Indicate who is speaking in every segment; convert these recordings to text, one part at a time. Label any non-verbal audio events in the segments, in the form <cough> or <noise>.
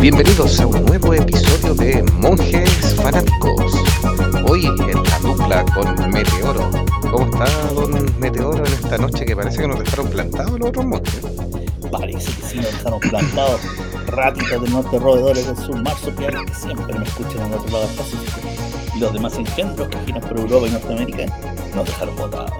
Speaker 1: Bienvenidos a un nuevo episodio de Monjes Fanáticos. Hoy en la dupla con Meteoro. ¿Cómo está don Meteoro en esta noche que parece que nos dejaron plantados los otros monjes?
Speaker 2: Parece que sí nos dejaron plantados. Ratitas del norte roedores del sur marsupiales que siempre me escuchan en otro lado del. Y los demás engendros que giran por Europa y Norteamérica nos dejaron botados.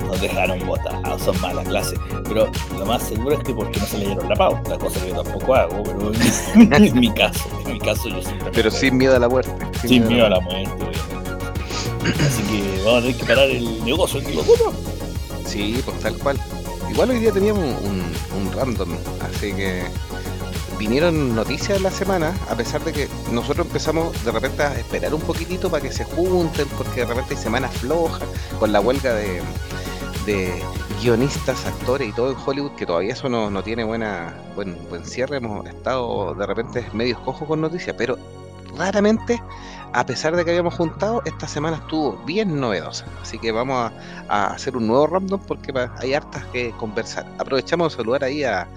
Speaker 2: Nos dejaron botados, son malas clases. Pero lo más seguro es que porque no se leyeron la pauta, la cosa que yo tampoco hago, pero en mi caso, en mi caso yo siempre.
Speaker 1: Pero sin miedo a la muerte.
Speaker 2: Sin miedo a la muerte, obviamente. Así que vamos a tener que parar el negocio locura.
Speaker 1: Sí, pues tal cual. Igual hoy día teníamos un, un random, así que vinieron noticias de la semana, a pesar de que nosotros empezamos de repente a esperar un poquitito para que se junten, porque de repente hay semanas flojas, con la huelga de, de guionistas, actores y todo en Hollywood, que todavía eso no, no tiene buena buen, buen cierre, hemos estado de repente medios cojos con noticias, pero raramente, a pesar de que habíamos juntado, esta semana estuvo bien novedosa. Así que vamos a, a hacer un nuevo random porque hay hartas que conversar. Aprovechamos de saludar ahí a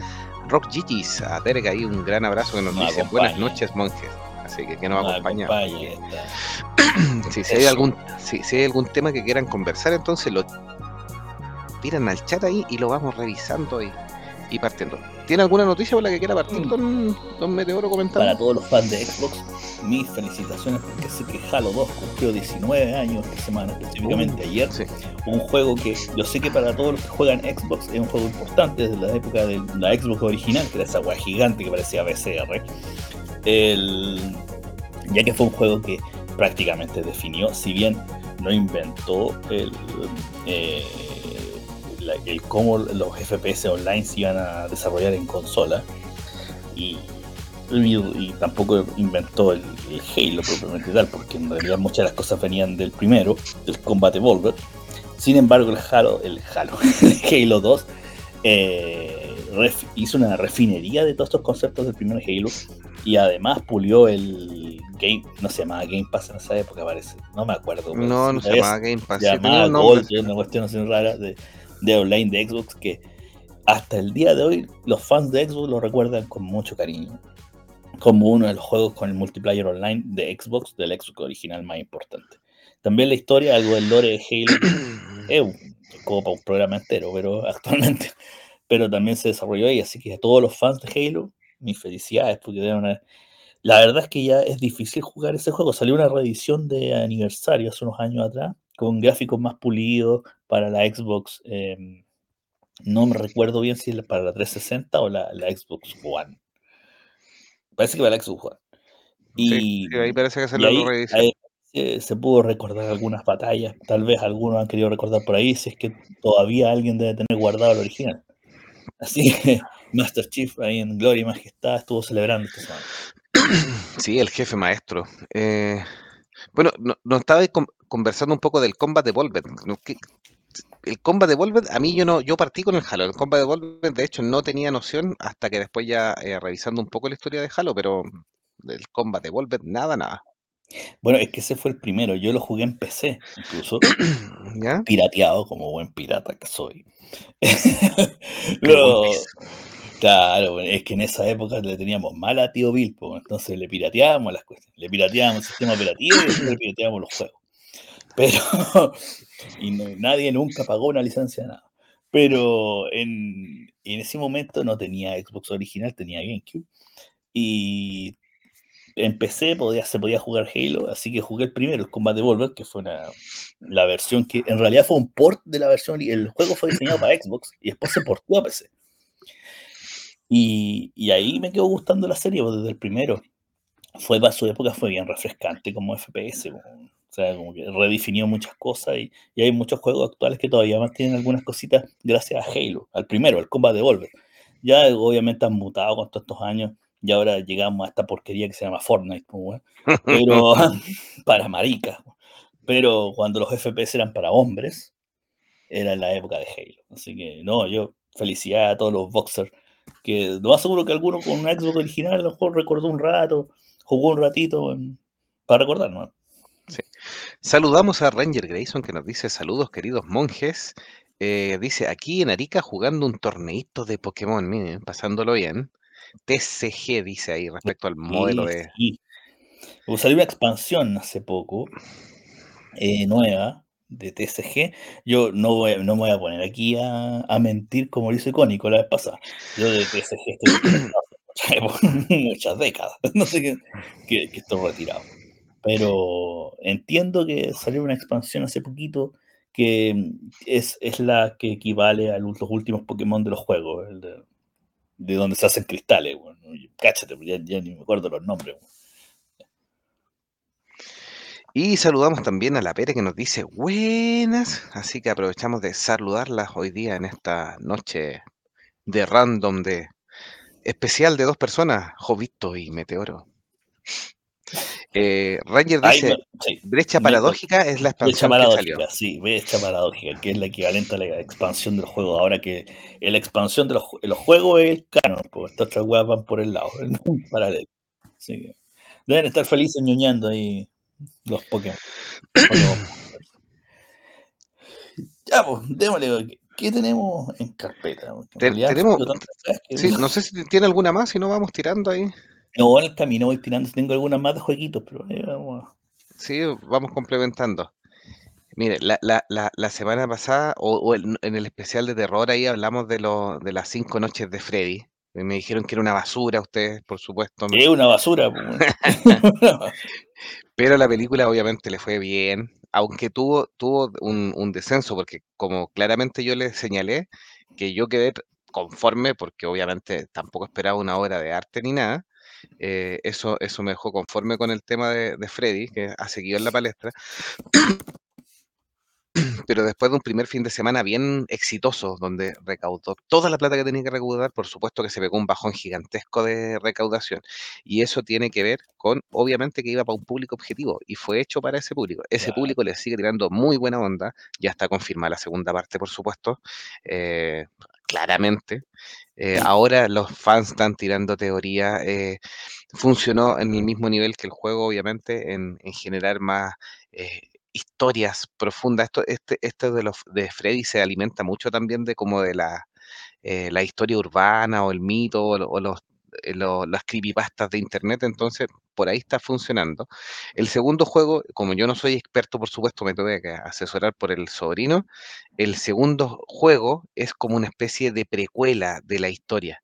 Speaker 1: Rock Gitis, a Derek ahí un gran abrazo que nos
Speaker 2: Nos
Speaker 1: dice
Speaker 2: acompaña.
Speaker 1: buenas noches monjes. Así que que nos
Speaker 2: Nos
Speaker 1: acompaña.
Speaker 2: acompaña esta- <clears throat>
Speaker 1: Sí, si, hay algún, si, si hay algún tema que quieran conversar, entonces lo tiran al chat ahí y lo vamos revisando y, y partiendo. ¿Tiene alguna noticia por la que quiera partir,
Speaker 2: Mm.
Speaker 1: don, don Meteoro, comentando?
Speaker 2: Para todos los fans de Xbox, mis felicitaciones porque sé que Halo 2 cumplió 19 años esta semana, específicamente ayer.
Speaker 1: Uh, Sí.
Speaker 2: Un juego que yo sé que para todos los que juegan Xbox es un juego importante desde la época de la Xbox original, que era esa weá gigante que parecía BCR. El, ya que fue un juego que prácticamente definió, si bien no inventó el, eh, la- el cómo los FPS online se iban a desarrollar en consola y, y- y tampoco inventó el, el Halo propiamente tal, porque en realidad muchas de las cosas venían del primero, del Combat Evolved. Sin embargo, el Halo, el Halo, <laughs> el Halo 2 eh, ref- hizo una refinería de todos estos conceptos del primer Halo y además pulió el Game, no se llamaba Game Pass en esa época, parece, no me acuerdo.
Speaker 1: No, no se llamaba Game Pass.
Speaker 2: se llamaba. Gold, una cuestión así rara de, de online de Xbox que hasta el día de hoy los fans de Xbox lo recuerdan con mucho cariño. Como uno de los juegos con el multiplayer online de Xbox, del Xbox original más importante. También la historia, algo del lore de Halo, un- <clears throat> como para un programa entero, pero <laughs> actualmente, pero también se desarrolló ahí, así que a todos los fans de Halo, mis felicidades, porque deben haber- La verdad es que ya es difícil jugar ese juego. Salió una reedición de aniversario hace unos años atrás, con gráficos más pulidos para la Xbox. eh, no me recuerdo bien si es para la 360 o la, la Xbox One. Parece que para la Xbox One. Y,
Speaker 1: sí, ahí parece que se
Speaker 2: ahí, ahí se, se pudo recordar algunas batallas. Tal vez algunos han querido recordar por ahí, si es que todavía alguien debe tener guardado el original. Así que <laughs> Master Chief ahí en Gloria y Majestad estuvo celebrando esta semana. <clears throat>
Speaker 1: Sí, el jefe maestro. Eh, bueno, no, no estaba conversando un poco del Combat Evolved. ¿no? Que- El Combat Evolved, a mí yo no, yo partí con el Halo. El Combat Evolved, de hecho, no tenía noción hasta que después ya eh, revisando un poco la historia de Halo, pero del Combat Evolved, nada, nada.
Speaker 2: Bueno, es que ese fue el primero. Yo lo jugué en PC, incluso <clears throat>
Speaker 1: ¿Ya?
Speaker 2: pirateado como buen pirata que soy. <laughs> Claro, es que en esa época le teníamos mal a tío Bill, po, entonces le pirateábamos las cuestiones, le pirateábamos el sistema operativo y le pirateábamos los juegos. Pero, <laughs> y no- nadie nunca pagó una licencia nada. Pero en, en ese momento no tenía Xbox original, tenía GameCube. Y en PC podía, se podía jugar Halo, así que jugué el primero, el Combat Evolved, que fue una, la versión que en realidad fue un port de la versión, el juego fue diseñado para Xbox y después se portó a PC. Y, y ahí me quedó gustando la serie pues, desde el primero. Fue para su época, fue bien refrescante como FPS. como- o sea, como que redefinió muchas cosas y, y hay muchos juegos actuales que todavía mantienen algunas cositas gracias a Halo, al primero, al Combat Evolved. Ya obviamente han mutado con todos estos años y ahora llegamos a esta porquería que se llama Fortnite, pues, weón. pero <laughs> <laughs> para maricas. Pero cuando los FPS eran para hombres, era la época de Halo. Así que no, yo felicidad a todos los boxers que lo más seguro que alguno con un Xbox original a lo mejor recordó un rato, jugó un ratito en- para recordar, ¿no?
Speaker 1: Saludamos a Ranger Grayson que nos dice saludos queridos monjes. Eh, dice aquí en Arica jugando un torneito de Pokémon, miren, pasándolo bien. TCG, dice ahí, respecto al modelo de...
Speaker 2: Sí. Salió una expansión hace poco, eh, nueva, de TCG. Yo no, voy, no me voy a poner aquí a, mentir como lo hizo icónico la vez pasada. Yo de TCG estoy <clears throat> <laughs> muchas décadas. No sé qué, que, que estoy retirado. Pero entiendo que salió una expansión hace poquito que mm, es, es la que equivale a los últimos Pokémon de los juegos, de, de, donde se hacen cristales. Bueno. Cáchate, ya, ya, ni me acuerdo los nombres.
Speaker 1: Y saludamos también a la Pere que nos dice buenas, así que aprovechamos de saludarlas hoy día en esta noche de random de especial de dos personas, Jovito y Meteoro. Eh, Ranger dice, brecha paradójica es la expansión brecha paradójica, que
Speaker 2: salió. Sí, brecha paradójica, que es la equivalente a la expansión de los juegos. Ahora que la expansión de los, los juegos es el canon, porque estas otras weas van por el lado, <laughs> en paralelo. deben estar felices ñoñando ahí los Pokémon. <clears throat> ya, pues, démosle. ¿Qué tenemos en carpeta?
Speaker 1: tenemos, sí, no sé si tiene alguna más, si no vamos tirando ahí.
Speaker 2: No, en el camino voy tirando, tengo algunas más de jueguitos, pero vamos
Speaker 1: Sí, vamos complementando. Mire, la, la, la, semana pasada, o, en el especial de terror, ahí hablamos de, lo, de las cinco noches de Freddy. Me dijeron que era una basura, ustedes, por supuesto.
Speaker 2: Es una basura. <laughs>
Speaker 1: Pero la película obviamente le fue bien, aunque tuvo, tuvo un, un descenso, porque como claramente yo le señalé, que yo quedé conforme, porque obviamente tampoco esperaba una obra de arte ni nada, eh, eso, eso me dejó conforme con el tema de, de Freddy, que ha seguido en la palestra. <clears throat> Pero después de un primer fin de semana bien exitoso, donde recaudó toda la plata que tenía que recaudar, por supuesto que se pegó un bajón gigantesco de recaudación. Y eso tiene que ver con, obviamente, que iba para un público objetivo y fue hecho para ese público. Ese público le sigue tirando muy buena onda. Ya está confirmada la segunda parte, por supuesto. Eh, claramente. Eh, ahora los fans están tirando teoría. Eh, funcionó en el mismo nivel que el juego, obviamente, en, generar más eh, historias profundas. Esto, este, esto de los de Freddy se alimenta mucho también de como de la, la historia urbana o el mito o, los las creepypastas de internet, entonces por ahí está funcionando. El segundo juego, como yo no soy experto, por supuesto, me tuve que asesorar por el sobrino. El segundo juego es como una especie de precuela de la historia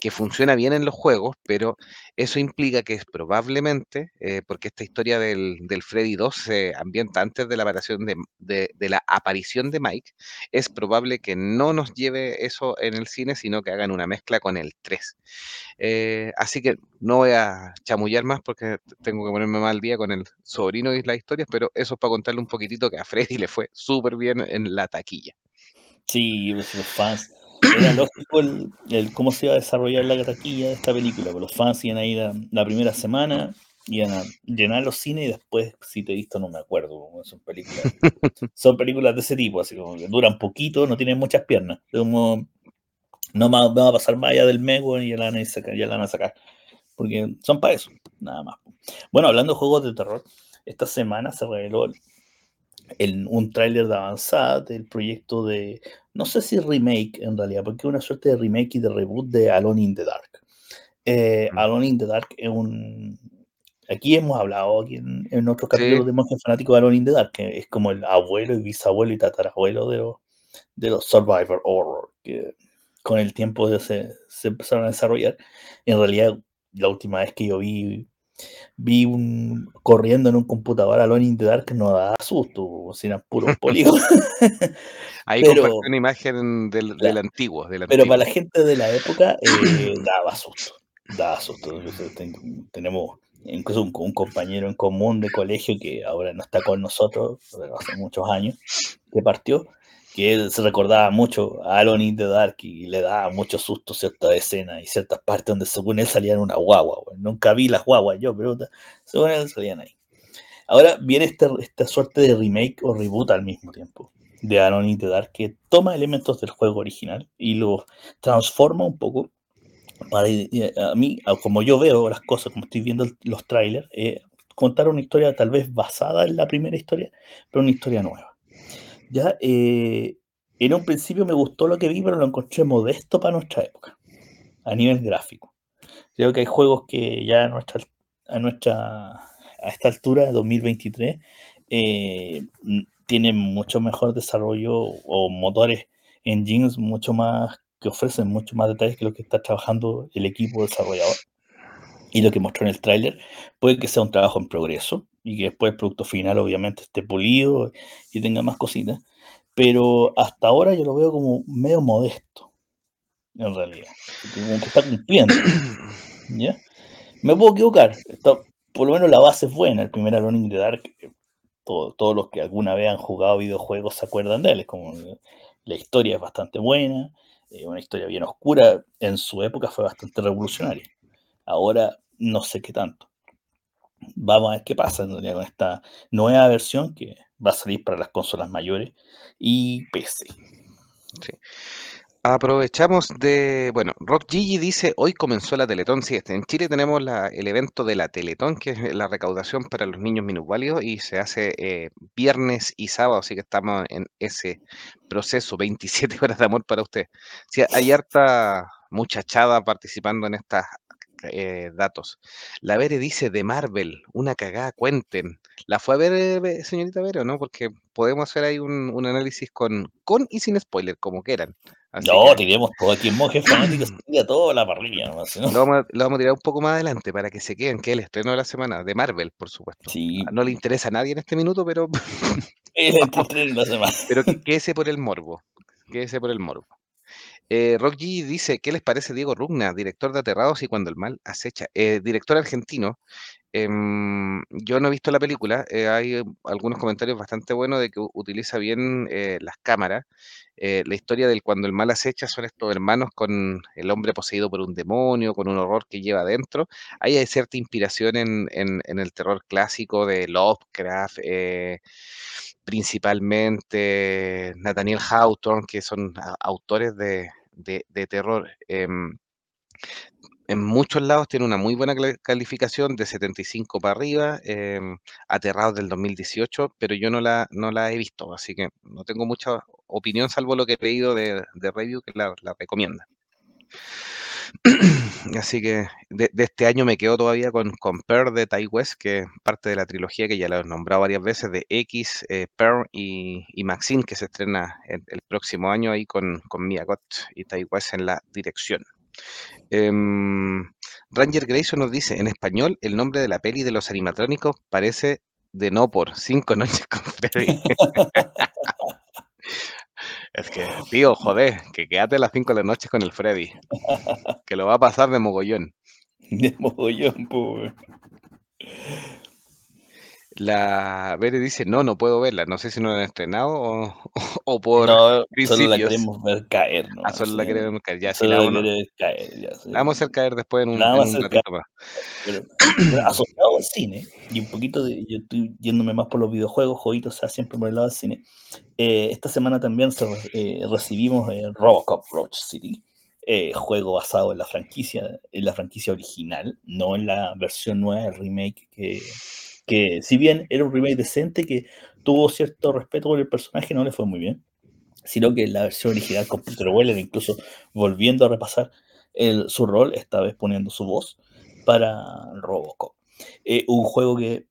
Speaker 1: que funciona bien en los juegos, pero eso implica que es probablemente, eh, porque esta historia del, Freddy 2 se ambienta antes de la, aparición de, la aparición de Mike, es probable que no nos lleve eso en el cine, sino que hagan una mezcla con el 3. Eh, así que no voy a chamullar más porque tengo que ponerme mal día con el sobrino y las historias, pero eso es para contarle un poquitito que a Freddy le fue súper bien en la taquilla.
Speaker 2: Sí, los fans era lógico el, cómo se iba a desarrollar la taquilla de esta película. Porque los fans iban a ir la primera semana, iban a llenar los cines y después, si te he visto, no me acuerdo. Son películas, <laughs> son películas de ese tipo, así como que duran poquito, no tienen muchas piernas. Como, no va a pasar más allá del mego y ya la, van a sacar, ya la van a sacar. Porque son para eso, nada más. Bueno, hablando de juegos de terror, esta semana se reveló el, un tráiler de avanzada del proyecto de no sé si remake en realidad, porque es una suerte de remake y de reboot de Alone in the Dark. Eh. Alone in the Dark es un... Aquí hemos hablado aquí en, en otros capítulos de Monje Fanático de Alone in the Dark, que es como el abuelo y bisabuelo y tatarabuelo de los, de los Survivor Horror, que con el tiempo se, se empezaron a desarrollar. En realidad, la última vez que yo vi vi un corriendo en un computador Alone in the Dark no da susto, sino puro <laughs> polígono.
Speaker 1: Ahí pero, una imagen del, del, antiguo,
Speaker 2: Pero para la gente de la época eh, <clears throat> daba susto. Daba susto. Tenemos incluso un, un, compañero en común de colegio que ahora no está con nosotros, pero hace muchos años, que partió, que él se recordaba mucho a Alone in the Dark y le daba mucho susto ciertas escenas y ciertas partes donde según él salían una guagua. Nunca vi las guaguas yo, pero según él salían ahí. Ahora viene esta, esta suerte de remake o reboot al mismo tiempo de Alone in the Dark que toma elementos del juego original y lo transforma un poco para a mí, como yo veo las cosas, como estoy viendo los trailers, eh, contar una historia tal vez basada en la primera historia, pero una historia nueva. Ya, eh, en un principio me gustó lo que vi, pero lo encontré modesto para nuestra época, a nivel gráfico. Creo que hay juegos que ya a nuestra, a nuestra a esta altura, 2023, eh, tienen mucho mejor desarrollo o motores engines mucho más que ofrecen mucho más detalles que lo que está trabajando el equipo desarrollador. Y lo que mostró en el tráiler puede que sea un trabajo en progreso y que después el producto final obviamente esté pulido y tenga más cositas. Pero hasta ahora yo lo veo como medio modesto, en realidad. Como que está cumpliendo. <clears throat> ¿Ya? Me puedo equivocar. por lo menos la base es buena. El primer Alone de Dark, todos los que alguna vez han jugado videojuegos se acuerdan de él. Es como la historia es bastante buena, eh, una historia bien oscura. En su época fue bastante revolucionaria. Ahora no sé qué tanto. Vamos a ver qué pasa con esta nueva versión que va a salir para las consolas mayores y PC.
Speaker 1: Sí. Aprovechamos de, bueno, Rock Gigi dice, hoy comenzó la Teletón, sí, en Chile tenemos el evento de la Teletón, que es la recaudación para los niños minusválidos, y se hace eh, viernes y sábado, así que estamos en ese proceso, 27 horas de amor para usted. Sí, hay harta muchachada participando en estas eh, datos. La Vere dice de Marvel, una cagada, cuenten. ¿La fue a ver, eh, señorita Vere, o no? Porque podemos hacer ahí un, análisis con, con y sin spoiler, como quieran.
Speaker 2: no, tiremos todo aquí en monje fanático, se toda la parrilla. ¿no?
Speaker 1: Lo, vamos a, tirar un poco más adelante para que se queden, que es el estreno de la semana, de Marvel, por supuesto.
Speaker 2: Sí.
Speaker 1: No le interesa a nadie en este minuto, pero... <laughs>
Speaker 2: el estreno de la semana. <laughs>
Speaker 1: pero quédese por el morbo, quédese por el morbo. Eh, Rock G dice, ¿qué les parece Diego Rugna, director de Aterrados y Cuando el Mal acecha? Eh, director argentino. Em, yo no he visto la película, eh, hay algunos comentarios bastante buenos de que utiliza bien las cámaras. la historia del Cuando el Mal acecha son estos hermanos con el hombre poseído por un demonio, con un horror que lleva adentro. Hay cierta inspiración en el terror clásico de Lovecraft principalmente Nathaniel Hawthorne, que son autores de, de, terror. Em, en muchos lados tiene una muy buena calificación de 75 para arriba, eh, Aterrados del 2018, pero yo no la, no la he visto, así que no tengo mucha opinión salvo lo que he leído de, de review que la recomienda. <clears throat> Así que de, este año me quedo todavía con, con Pearl de Tai West, que es parte de la trilogía que ya la he nombrado varias veces, de X, eh, Pearl y, Maxine, que se estrena el, próximo año ahí con, con Mia Gott y Tai West en la dirección. Em, Ranger Grayson nos dice, en español, el nombre de la peli de los animatrónicos parece de no por cinco noches con Freddy. <laughs> <laughs> Es que, tío, joder, que quédate a las 5 de la noche con el Freddy. Que lo va a pasar de mogollón. <laughs>
Speaker 2: De mogollón, pues.
Speaker 1: La Bere dice, no, no puedo verla. No sé si no la han estrenado o, <laughs> o, por
Speaker 2: No, solo la queremos ver caer, ¿no?
Speaker 1: Ah, solo la queremos ver caer. Ya,
Speaker 2: sí, la, vamos, ver caer, ya,
Speaker 1: la vamos a hacer caer después en un, en un ratito
Speaker 2: más. Pero, asociado al cine, y un poquito de, yo estoy yéndome más por los videojuegos, jueguitos, o sea, siempre por el lado del cine. Eh, esta semana también se, eh, recibimos eh, Robocop Roach City. Eh, juego basado en la franquicia, en la franquicia original, no en la versión nueva, el remake que, que si bien era un remake decente que tuvo cierto respeto por el personaje, no le fue muy bien, sino que la versión original con Peter Weller, incluso volviendo a repasar su rol, esta vez poniendo su voz para Robocop. Eh, un juego que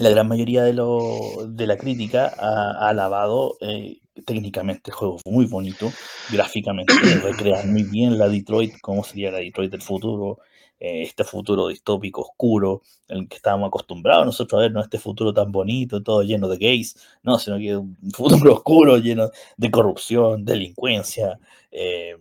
Speaker 2: la gran mayoría de, lo, de la crítica ha, alabado eh, técnicamente el juego muy bonito, gráficamente, <clears throat> recrea muy bien la Detroit, cómo sería la Detroit del futuro, eh, este futuro distópico oscuro, en el que estábamos acostumbrados nosotros a ver, no este futuro tan bonito, todo lleno de gays, no, sino que un <laughs> futuro oscuro lleno de corrupción, delincuencia, eh,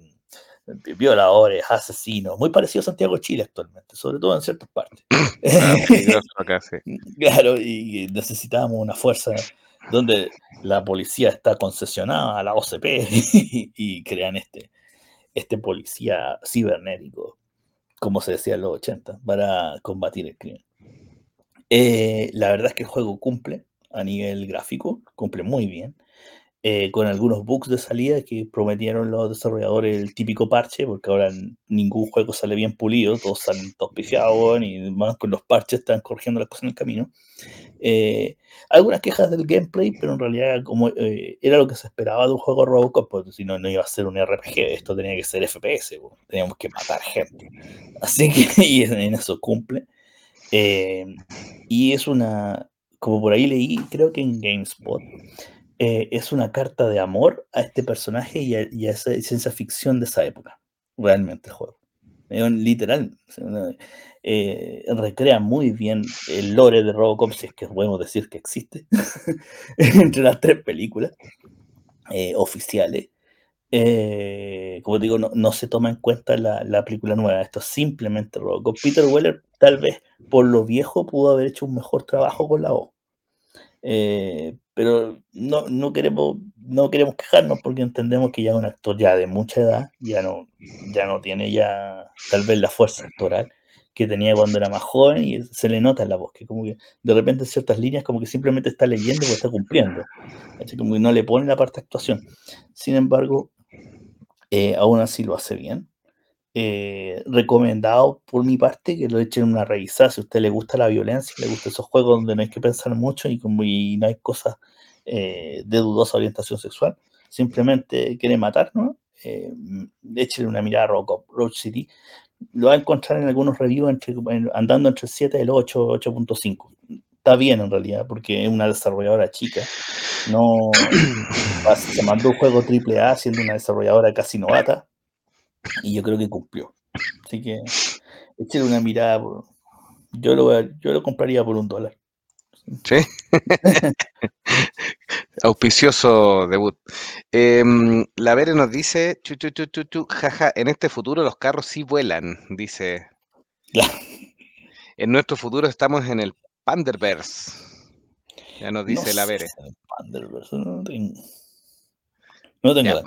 Speaker 2: violadores, asesinos, muy parecido a Santiago Chile actualmente, sobre todo en ciertas partes. <coughs> Ah, <laughs> claro, y necesitábamos una fuerza donde la policía está concesionada a la OCP <laughs> y, crean este, este policía cibernético como se decía en los 80, para combatir el crimen. Eh, la verdad es que el juego cumple a nivel gráfico, cumple muy bien. Eh, con algunos bugs de salida que prometieron los desarrolladores el típico parche, porque ahora ningún juego sale bien pulido, todos salen todos y más con los parches están corrigiendo las cosas en el camino. Eh, algunas quejas del gameplay, pero en realidad como eh, era lo que se esperaba de un juego Robocop, porque si no, no iba a ser un RPG, esto tenía que ser FPS, teníamos que matar gente. Así que <laughs> y en eso cumple. y es una, como por ahí leí, creo que en GameSpot, eh, es una carta de amor a este personaje y a, esa ciencia ficción de esa época. Realmente el juego. literal. Eh, recrea muy bien el lore de Robocop, si es que podemos decir que existe, <laughs> entre las tres películas eh, oficiales. como digo, no, se toma en cuenta la, la, película nueva, esto es simplemente Robocop. Peter Weller, tal vez por lo viejo, pudo haber hecho un mejor trabajo con la voz. Eh, pero no, no, queremos, no queremos quejarnos porque entendemos que ya es un actor ya de mucha edad, ya no, ya no tiene ya tal vez la fuerza actoral que tenía cuando era más joven y se le nota en la voz, que como que de repente ciertas líneas como que simplemente está leyendo o está cumpliendo, como que no le pone la parte de actuación. Sin embargo, eh, aún así lo hace bien. Eh, recomendado por mi parte que lo echen una revisada si a usted le gusta la violencia, le gustan esos juegos donde no hay que pensar mucho y como no hay cosas eh, de dudosa orientación sexual, simplemente quiere matar, ¿no? Eh, una mirada a Roach City. Lo va a encontrar en algunos reviews andando entre el 7 y el 8, 8.5. Está bien en realidad, porque es una desarrolladora chica. No <clears throat> se mandó un juego AAA siendo una desarrolladora casi novata y yo creo que cumplió. Así que échale una mirada. yo, lo yo lo compraría por un dólar.
Speaker 1: Sí. <laughs> Auspicioso debut. Em, la Vere nos dice, chu, jaja, en este futuro los carros sí vuelan, dice. En nuestro futuro estamos en el Panderverse. Ya nos dice la Vere.
Speaker 2: no tengo, no tengo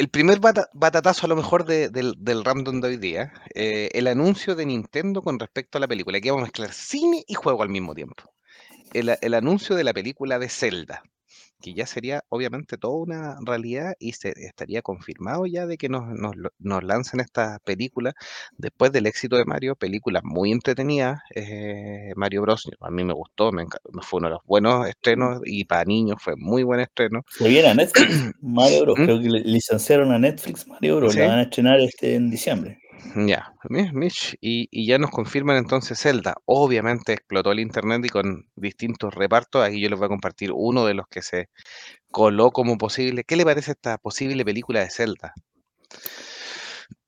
Speaker 1: el primer batatazo a lo mejor del, random de hoy día, eh, el anuncio de Nintendo con respecto a la película. Aquí vamos a mezclar cine y juego al mismo tiempo. el anuncio de la película de Zelda que ya sería obviamente toda una realidad y se estaría confirmado ya de que nos, nos, nos lancen esta película después del éxito de Mario, película muy entretenida, eh, Mario Bros. A mí me gustó, me fue uno de los buenos estrenos y para niños fue muy buen estreno.
Speaker 2: Se viene a <clears throat> Netflix, Mario Bros. ¿Mm? Creo que licenciaron a Netflix Mario Bros. La van a estrenar este en diciembre.
Speaker 1: Ya, Mitch, y, ya nos confirman entonces Zelda. Obviamente explotó el internet y con distintos repartos. Aquí yo les voy a compartir uno de los que se coló como posible. ¿Qué le parece esta posible película de Zelda?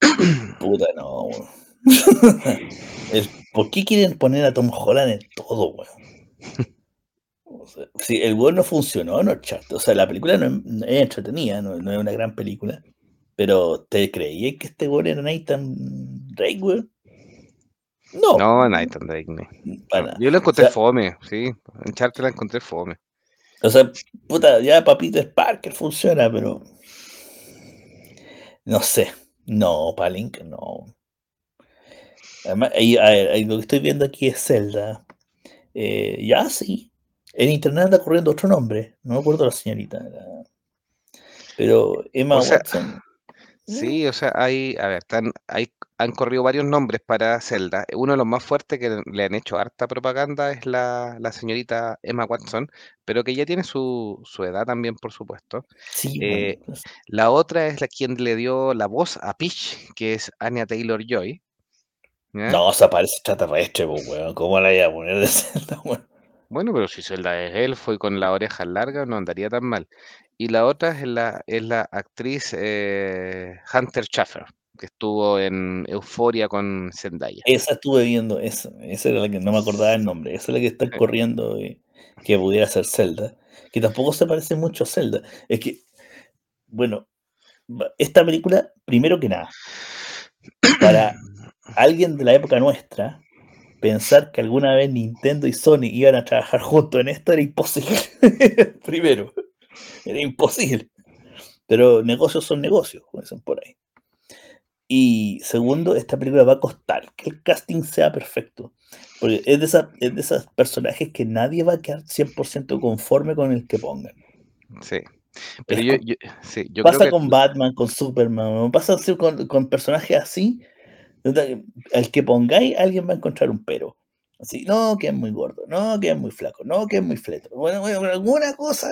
Speaker 1: <clears throat>
Speaker 2: Puta, no, <laughs> ¿Por qué quieren poner a Tom Holland en todo, weón? si el weón no funcionó, no O sea, la película no es, entretenida, no es una gran película. Pero, ¿te creí que este güey era Nathan Drake?
Speaker 1: No. No, Nathan Drake, no. Yo lo encontré fome, sí. En Charter la encontré fome.
Speaker 2: O sea, puta, ya Papito Sparker funciona, pero. No sé. No, Palink, no. Además, lo que estoy viendo aquí es Zelda. Eh, ya sí. En internet anda corriendo otro nombre. No me acuerdo la señorita. Pero Emma Watson.
Speaker 1: Sí, o sea, hay, a ver, están, hay, han corrido varios nombres para Zelda. Uno de los más fuertes que le han hecho harta propaganda es la, la señorita Emma Watson, pero que ya tiene su, su edad también, por supuesto.
Speaker 2: Sí,
Speaker 1: eh, pues. la otra es la quien le dio la voz a Peach, que es Anya Taylor Joy.
Speaker 2: No, o sea, parece extraterrestre, pues, weón. ¿Cómo la iba a poner de <laughs> Zelda, weón?
Speaker 1: Bueno, pero si Zelda es elfo y con la oreja larga, no andaría tan mal. Y la otra es la, es la actriz eh, Hunter Schaffer, que estuvo en Euforia con Zendaya.
Speaker 2: Esa estuve viendo, esa, esa era la que no me acordaba el nombre, esa es la que está corriendo y que pudiera ser Zelda, que tampoco se parece mucho a Zelda. Es que, bueno, esta película, primero que nada, para alguien de la época nuestra, pensar que alguna vez Nintendo y Sony iban a trabajar juntos en esto era imposible. <laughs> primero. <laughs> Era imposible. Pero negocios son negocios, como dicen por ahí. Y segundo, esta película va a costar que el casting sea perfecto. Porque es de, esa, es de esos personajes que nadie va a quedar 100% conforme con el que pongan.
Speaker 1: Sí. Pero yo, yo, sí, yo
Speaker 2: pasa
Speaker 1: creo que
Speaker 2: con Batman, con Superman, pasa así con, con personajes así. El que pongáis, alguien va a encontrar un pero. Así, no, que es muy gordo, no, que es muy flaco, no, que es muy fleto. Bueno, bueno alguna cosa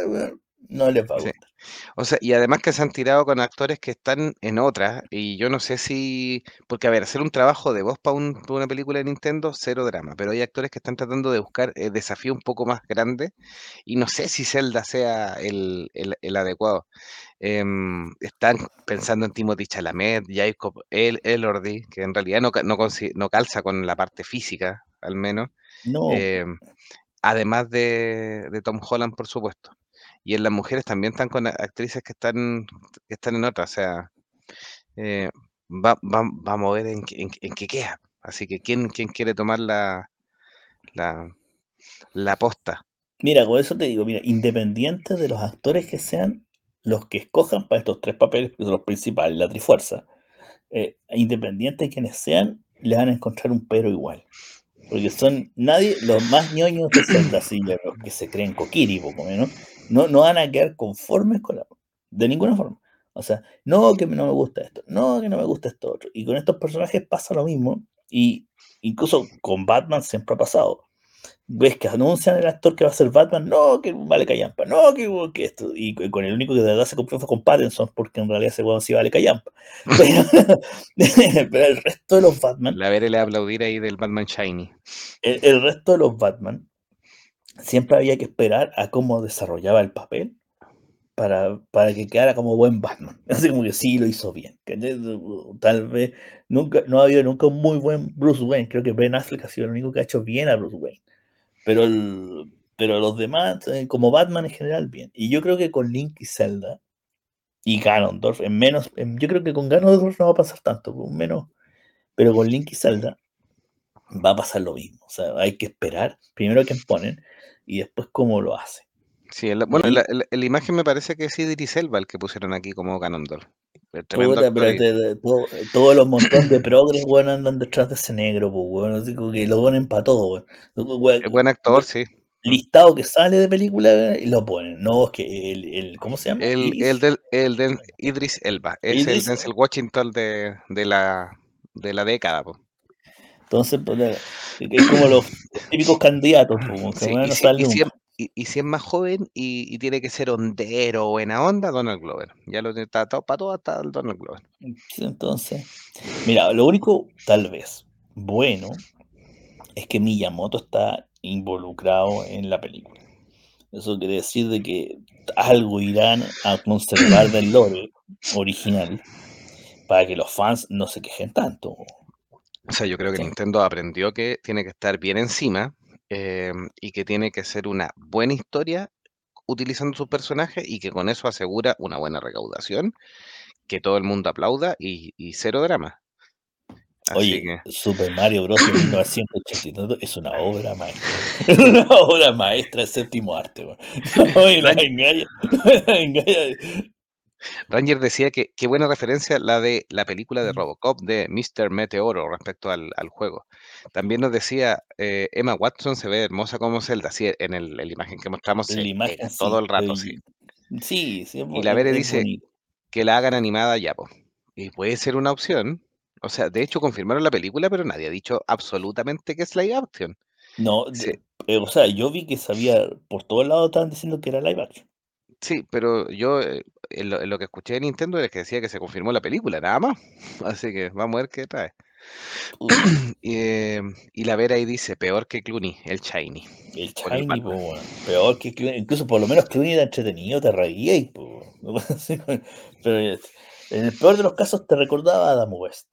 Speaker 2: no les va a gustar.
Speaker 1: O sea, y además que se han tirado con actores que están en otras, y yo no sé si, porque a ver, hacer un trabajo de voz para un, una película de Nintendo, cero drama, pero hay actores que están tratando de buscar el desafío un poco más grande, y no sé si Zelda sea el, el, el adecuado. Em, están pensando en Timothy Chalamet, Jacob El Elordi, que en realidad no, no, no, calza con la parte física, al menos.
Speaker 2: No.
Speaker 1: Em, además de, de Tom Holland, por supuesto y en las mujeres también están con actrices que están, que están en otra, o sea, eh, va, va, vamos a ver en, en, en, qué queda. Así que, ¿quién, quién quiere tomar la, la, la posta?
Speaker 2: Mira, con eso te digo, mira, independiente de los actores que sean los que escojan para estos tres papeles, que son los principales, la trifuerza, eh, independiente de quienes sean, le van a encontrar un pero igual. Porque son nadie, los más ñoños de Zelda, así, los que se creen Kokiri, poco menos, no, no van a quedar conformes con la. De ninguna forma. O sea, no que no me gusta esto, no que no me gusta esto otro. Y con estos personajes pasa lo mismo. Y incluso con Batman siempre ha pasado. Ves que anuncian el actor que va a ser Batman, no, que vale callampa, no, que, que esto. Y con el único que de verdad se confió fue con Pattinson, porque en realidad ese weón sí vale callampa. <laughs> <laughs> Pero, el resto de los Batman.
Speaker 1: La veré le aplaudir ahí del Batman Shiny.
Speaker 2: El, el resto de los Batman siempre había que esperar a cómo desarrollaba el papel para, para que quedara como buen Batman. <laughs> Así como que sí lo hizo bien. Tal vez nunca, no ha habido nunca un muy buen Bruce Wayne. Creo que Ben Affleck ha sido el único que ha hecho bien a Bruce Wayne. Pero, el, pero los demás, eh, como Batman en general, bien. Y yo creo que con Link y Zelda y Ganondorf, en menos, yo creo que con Ganondorf no va a pasar tanto, menos, pero con Link y Zelda va a pasar lo mismo. O sea, hay que esperar primero que ponen y después cómo lo hace.
Speaker 1: Sí, el, bueno, la, la, imagen me parece que es Idris Elba el que pusieron aquí como Ganondorf.
Speaker 2: Puta, pero te, todo, todos los montones de progres, weón, andan detrás de ese negro, pues, weón, así como que lo ponen para todo, weón.
Speaker 1: Es buen actor, sí.
Speaker 2: Listado que sale de película y lo ponen. No, es que el, el ¿cómo se llama?
Speaker 1: El, el, del, el del Idris Elba, es Idris... el Denzel Washington de, de, la, de la década, pues.
Speaker 2: Entonces, pues, es como los típicos candidatos, como que
Speaker 1: sí,
Speaker 2: no
Speaker 1: y, si, y, si es,
Speaker 2: nunca.
Speaker 1: y, y, si es, más joven y, tiene que ser hondero o buena onda, Donald Glover. Ya lo está todo, para todo hasta Donald Glover.
Speaker 2: Entonces, mira, lo único, tal vez, bueno, es que Miyamoto está involucrado en la película. Eso quiere decir de que algo irán a conservar del lore original para que los fans no se quejen tanto.
Speaker 1: O sea, yo creo que sí. Nintendo aprendió que tiene que estar bien encima eh, y que tiene que ser una buena historia utilizando sus personajes y que con eso asegura una buena recaudación, que todo el mundo aplauda y, y cero drama.
Speaker 2: Así Oye, que... Super Mario Bros. <coughs> en 1982 es una obra maestra. <laughs> Es una obra maestra, el séptimo arte. <laughs> Oye, <laughs> la engaña, la engaña.
Speaker 1: Ranger decía que qué buena referencia la de la película de Robocop de Mr. Meteoro respecto al, al juego. También nos decía eh, Emma Watson se ve hermosa como Zelda, sí, en, el, en la imagen que mostramos
Speaker 2: la imagen,
Speaker 1: eh, todo el rato, sí.
Speaker 2: Sí, sí.
Speaker 1: Y la Vere dice bonito. que la hagan animada ya, po. Y puede ser una opción. O sea, de hecho confirmaron la película, pero nadie ha dicho absolutamente que es live action.
Speaker 2: No, sí. eh, o sea, yo vi que sabía, por todos lados estaban diciendo que era live action.
Speaker 1: Sí, pero yo eh, en lo, en lo, que escuché de Nintendo es que decía que se confirmó la película, nada más. <laughs> Así que vamos a ver qué trae. <clears throat> y, eh, y, la Vera ahí dice, peor que Clooney, el Shiny.
Speaker 2: El Shiny, po, peor que Clooney. Incluso por lo menos Clooney era entretenido, te reía y <laughs> Pero en el peor de los casos te recordaba a Adam West.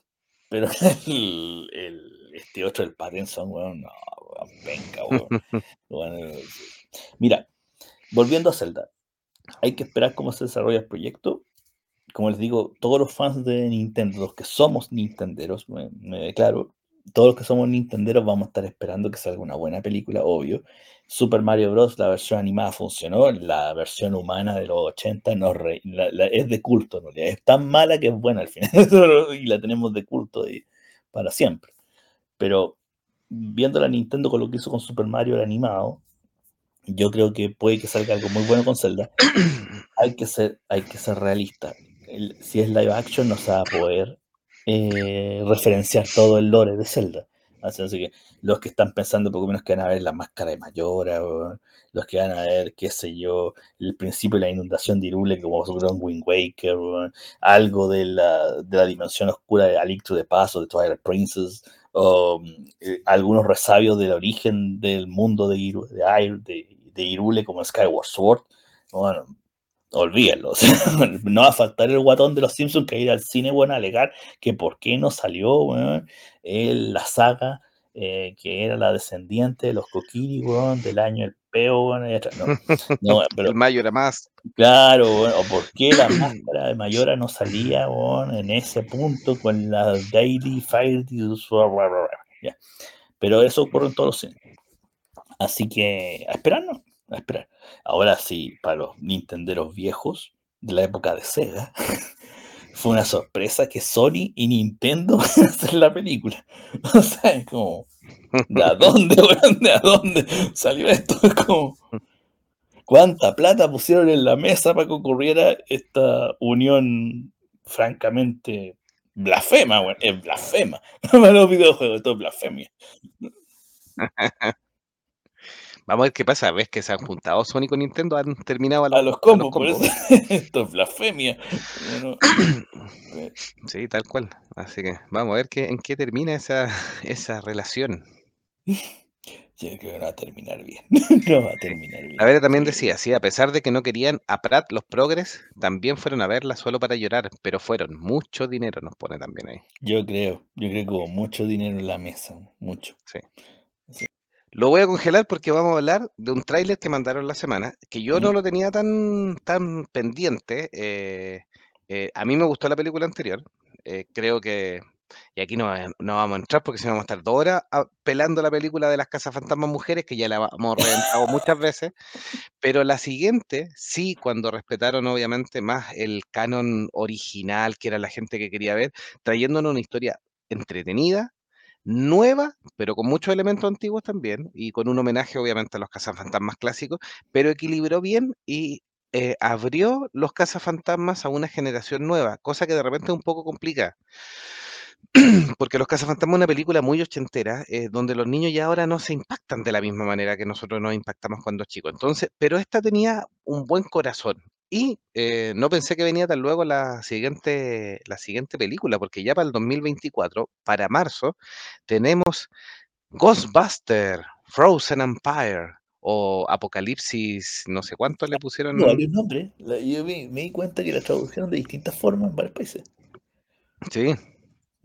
Speaker 2: Pero <laughs> el, el, este otro, el Pattinson, bueno, no, venga, bueno. bueno. Mira, volviendo a Zelda hay que esperar cómo se desarrolla el proyecto. Como les digo, todos los fans de Nintendo, los que somos Nintenderos, me, declaro, todos los que somos Nintenderos vamos a estar esperando que salga una buena película, obvio. Super Mario Bros. la versión animada funcionó, la versión humana de los 80 no es de culto, ¿no? es tan mala que es buena al final <laughs> y la tenemos de culto para siempre. Pero viendo la Nintendo con lo que hizo con Super Mario el animado, yo creo que puede que salga algo muy bueno con Zelda. <clears throat> hay que ser, hay que ser realista. si es live action, no se va a poder eh, referenciar todo el lore de Zelda. Así, que los que están pensando poco menos que van a ver la máscara de Mayora, los que van a ver, qué sé yo, el principio de la inundación de Irule, como vosotros en Wind Waker, algo de la, de la, dimensión oscura de Alicto de Paso, de Twilight Princess, o eh, algunos resabios del origen del mundo de, de, de, Irule como Skyward Sword. Bueno, olvídenlo. <laughs> no va a faltar el guatón de los Simpsons que ir al cine, bueno, a alegar que por qué no salió bueno, la saga eh, que era la descendiente de los Kokiri, del año el peo, bueno,
Speaker 1: no, <laughs> pero, el Mayo era más.
Speaker 2: Claro, o por qué la máscara de Mayora no salía en ese punto con la Daily Fire, ya. Pero eso ocurre en todos los cines. Así que a esperarnos a esperar. Ahora sí, para los Nintenderos viejos de la época de Sega, <laughs> fue una sorpresa que Sony y Nintendo <laughs> hacen la película. <laughs> O sea, es como, ¿de a dónde, ¿De a dónde salió esto? Es como, ¿cuánta plata pusieron en la mesa para que ocurriera esta unión francamente blasfema, bueno, es blasfema. No los videojuegos, esto es blasfemia.
Speaker 1: Vamos a ver qué pasa. Ves que se han juntado Sony con Nintendo, han terminado
Speaker 2: a los, combos. <laughs> Esto es blasfemia. <coughs>
Speaker 1: sí, tal cual. Así que vamos a ver qué, en qué termina esa, <laughs> esa relación. <laughs>
Speaker 2: Yo creo que no va a terminar bien. no va a terminar bien.
Speaker 1: A ver, también decía, sí, a pesar de que no querían a Pratt los progres, también fueron a verla solo para llorar, pero fueron. Mucho dinero nos pone también ahí.
Speaker 2: Yo creo, yo creo que hubo mucho dinero en la mesa, mucho.
Speaker 1: Sí. Lo voy a congelar porque vamos a hablar de un tráiler que mandaron la semana, que yo no lo tenía tan, tan pendiente. Eh, eh, a mí me gustó la película anterior. Eh, creo que, y aquí no, no, vamos a entrar porque si no vamos a estar dos horas ah, pelando la película de las casas fantasmas mujeres, que ya la hemos reventado <laughs> muchas veces. Pero la siguiente, sí, cuando respetaron obviamente más el canon original, que era la gente que quería ver, trayéndonos una historia entretenida, nueva, pero con muchos elementos antiguos también, y con un homenaje obviamente a los cazafantasmas clásicos, pero equilibró bien y eh, abrió los cazafantasmas a una generación nueva, cosa que de repente es un poco complicada. <clears throat> Porque Los Cazafantasmas es una película muy ochentera, eh, donde los niños ya ahora no se impactan de la misma manera que nosotros nos impactamos cuando chicos. Entonces, pero esta tenía un buen corazón. Y eh, no pensé que venía tan luego la siguiente, la siguiente película, porque ya para el 2024, para marzo, tenemos Ghostbuster, Frozen Empire o Apocalipsis, no sé cuánto le pusieron.
Speaker 2: No, hay un nombre. yo me, di cuenta que la tradujeron de distintas formas en varios países.
Speaker 1: Sí.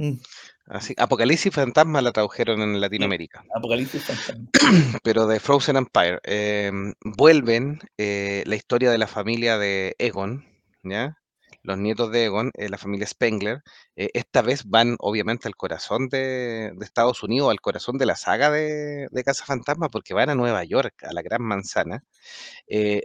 Speaker 1: Mm. Así, Apocalipsis Fantasma la tradujeron en Latinoamérica.
Speaker 2: Apocalipsis Fantasma. <coughs>
Speaker 1: Pero de Frozen Empire. Em, vuelven eh, la historia de la familia de Egon, ¿ya? Los nietos de Egon, eh, la familia Spengler, eh, esta vez van obviamente al corazón de, Estados Unidos, al corazón de la saga de, Casa Fantasma, porque van a Nueva York, a la Gran Manzana.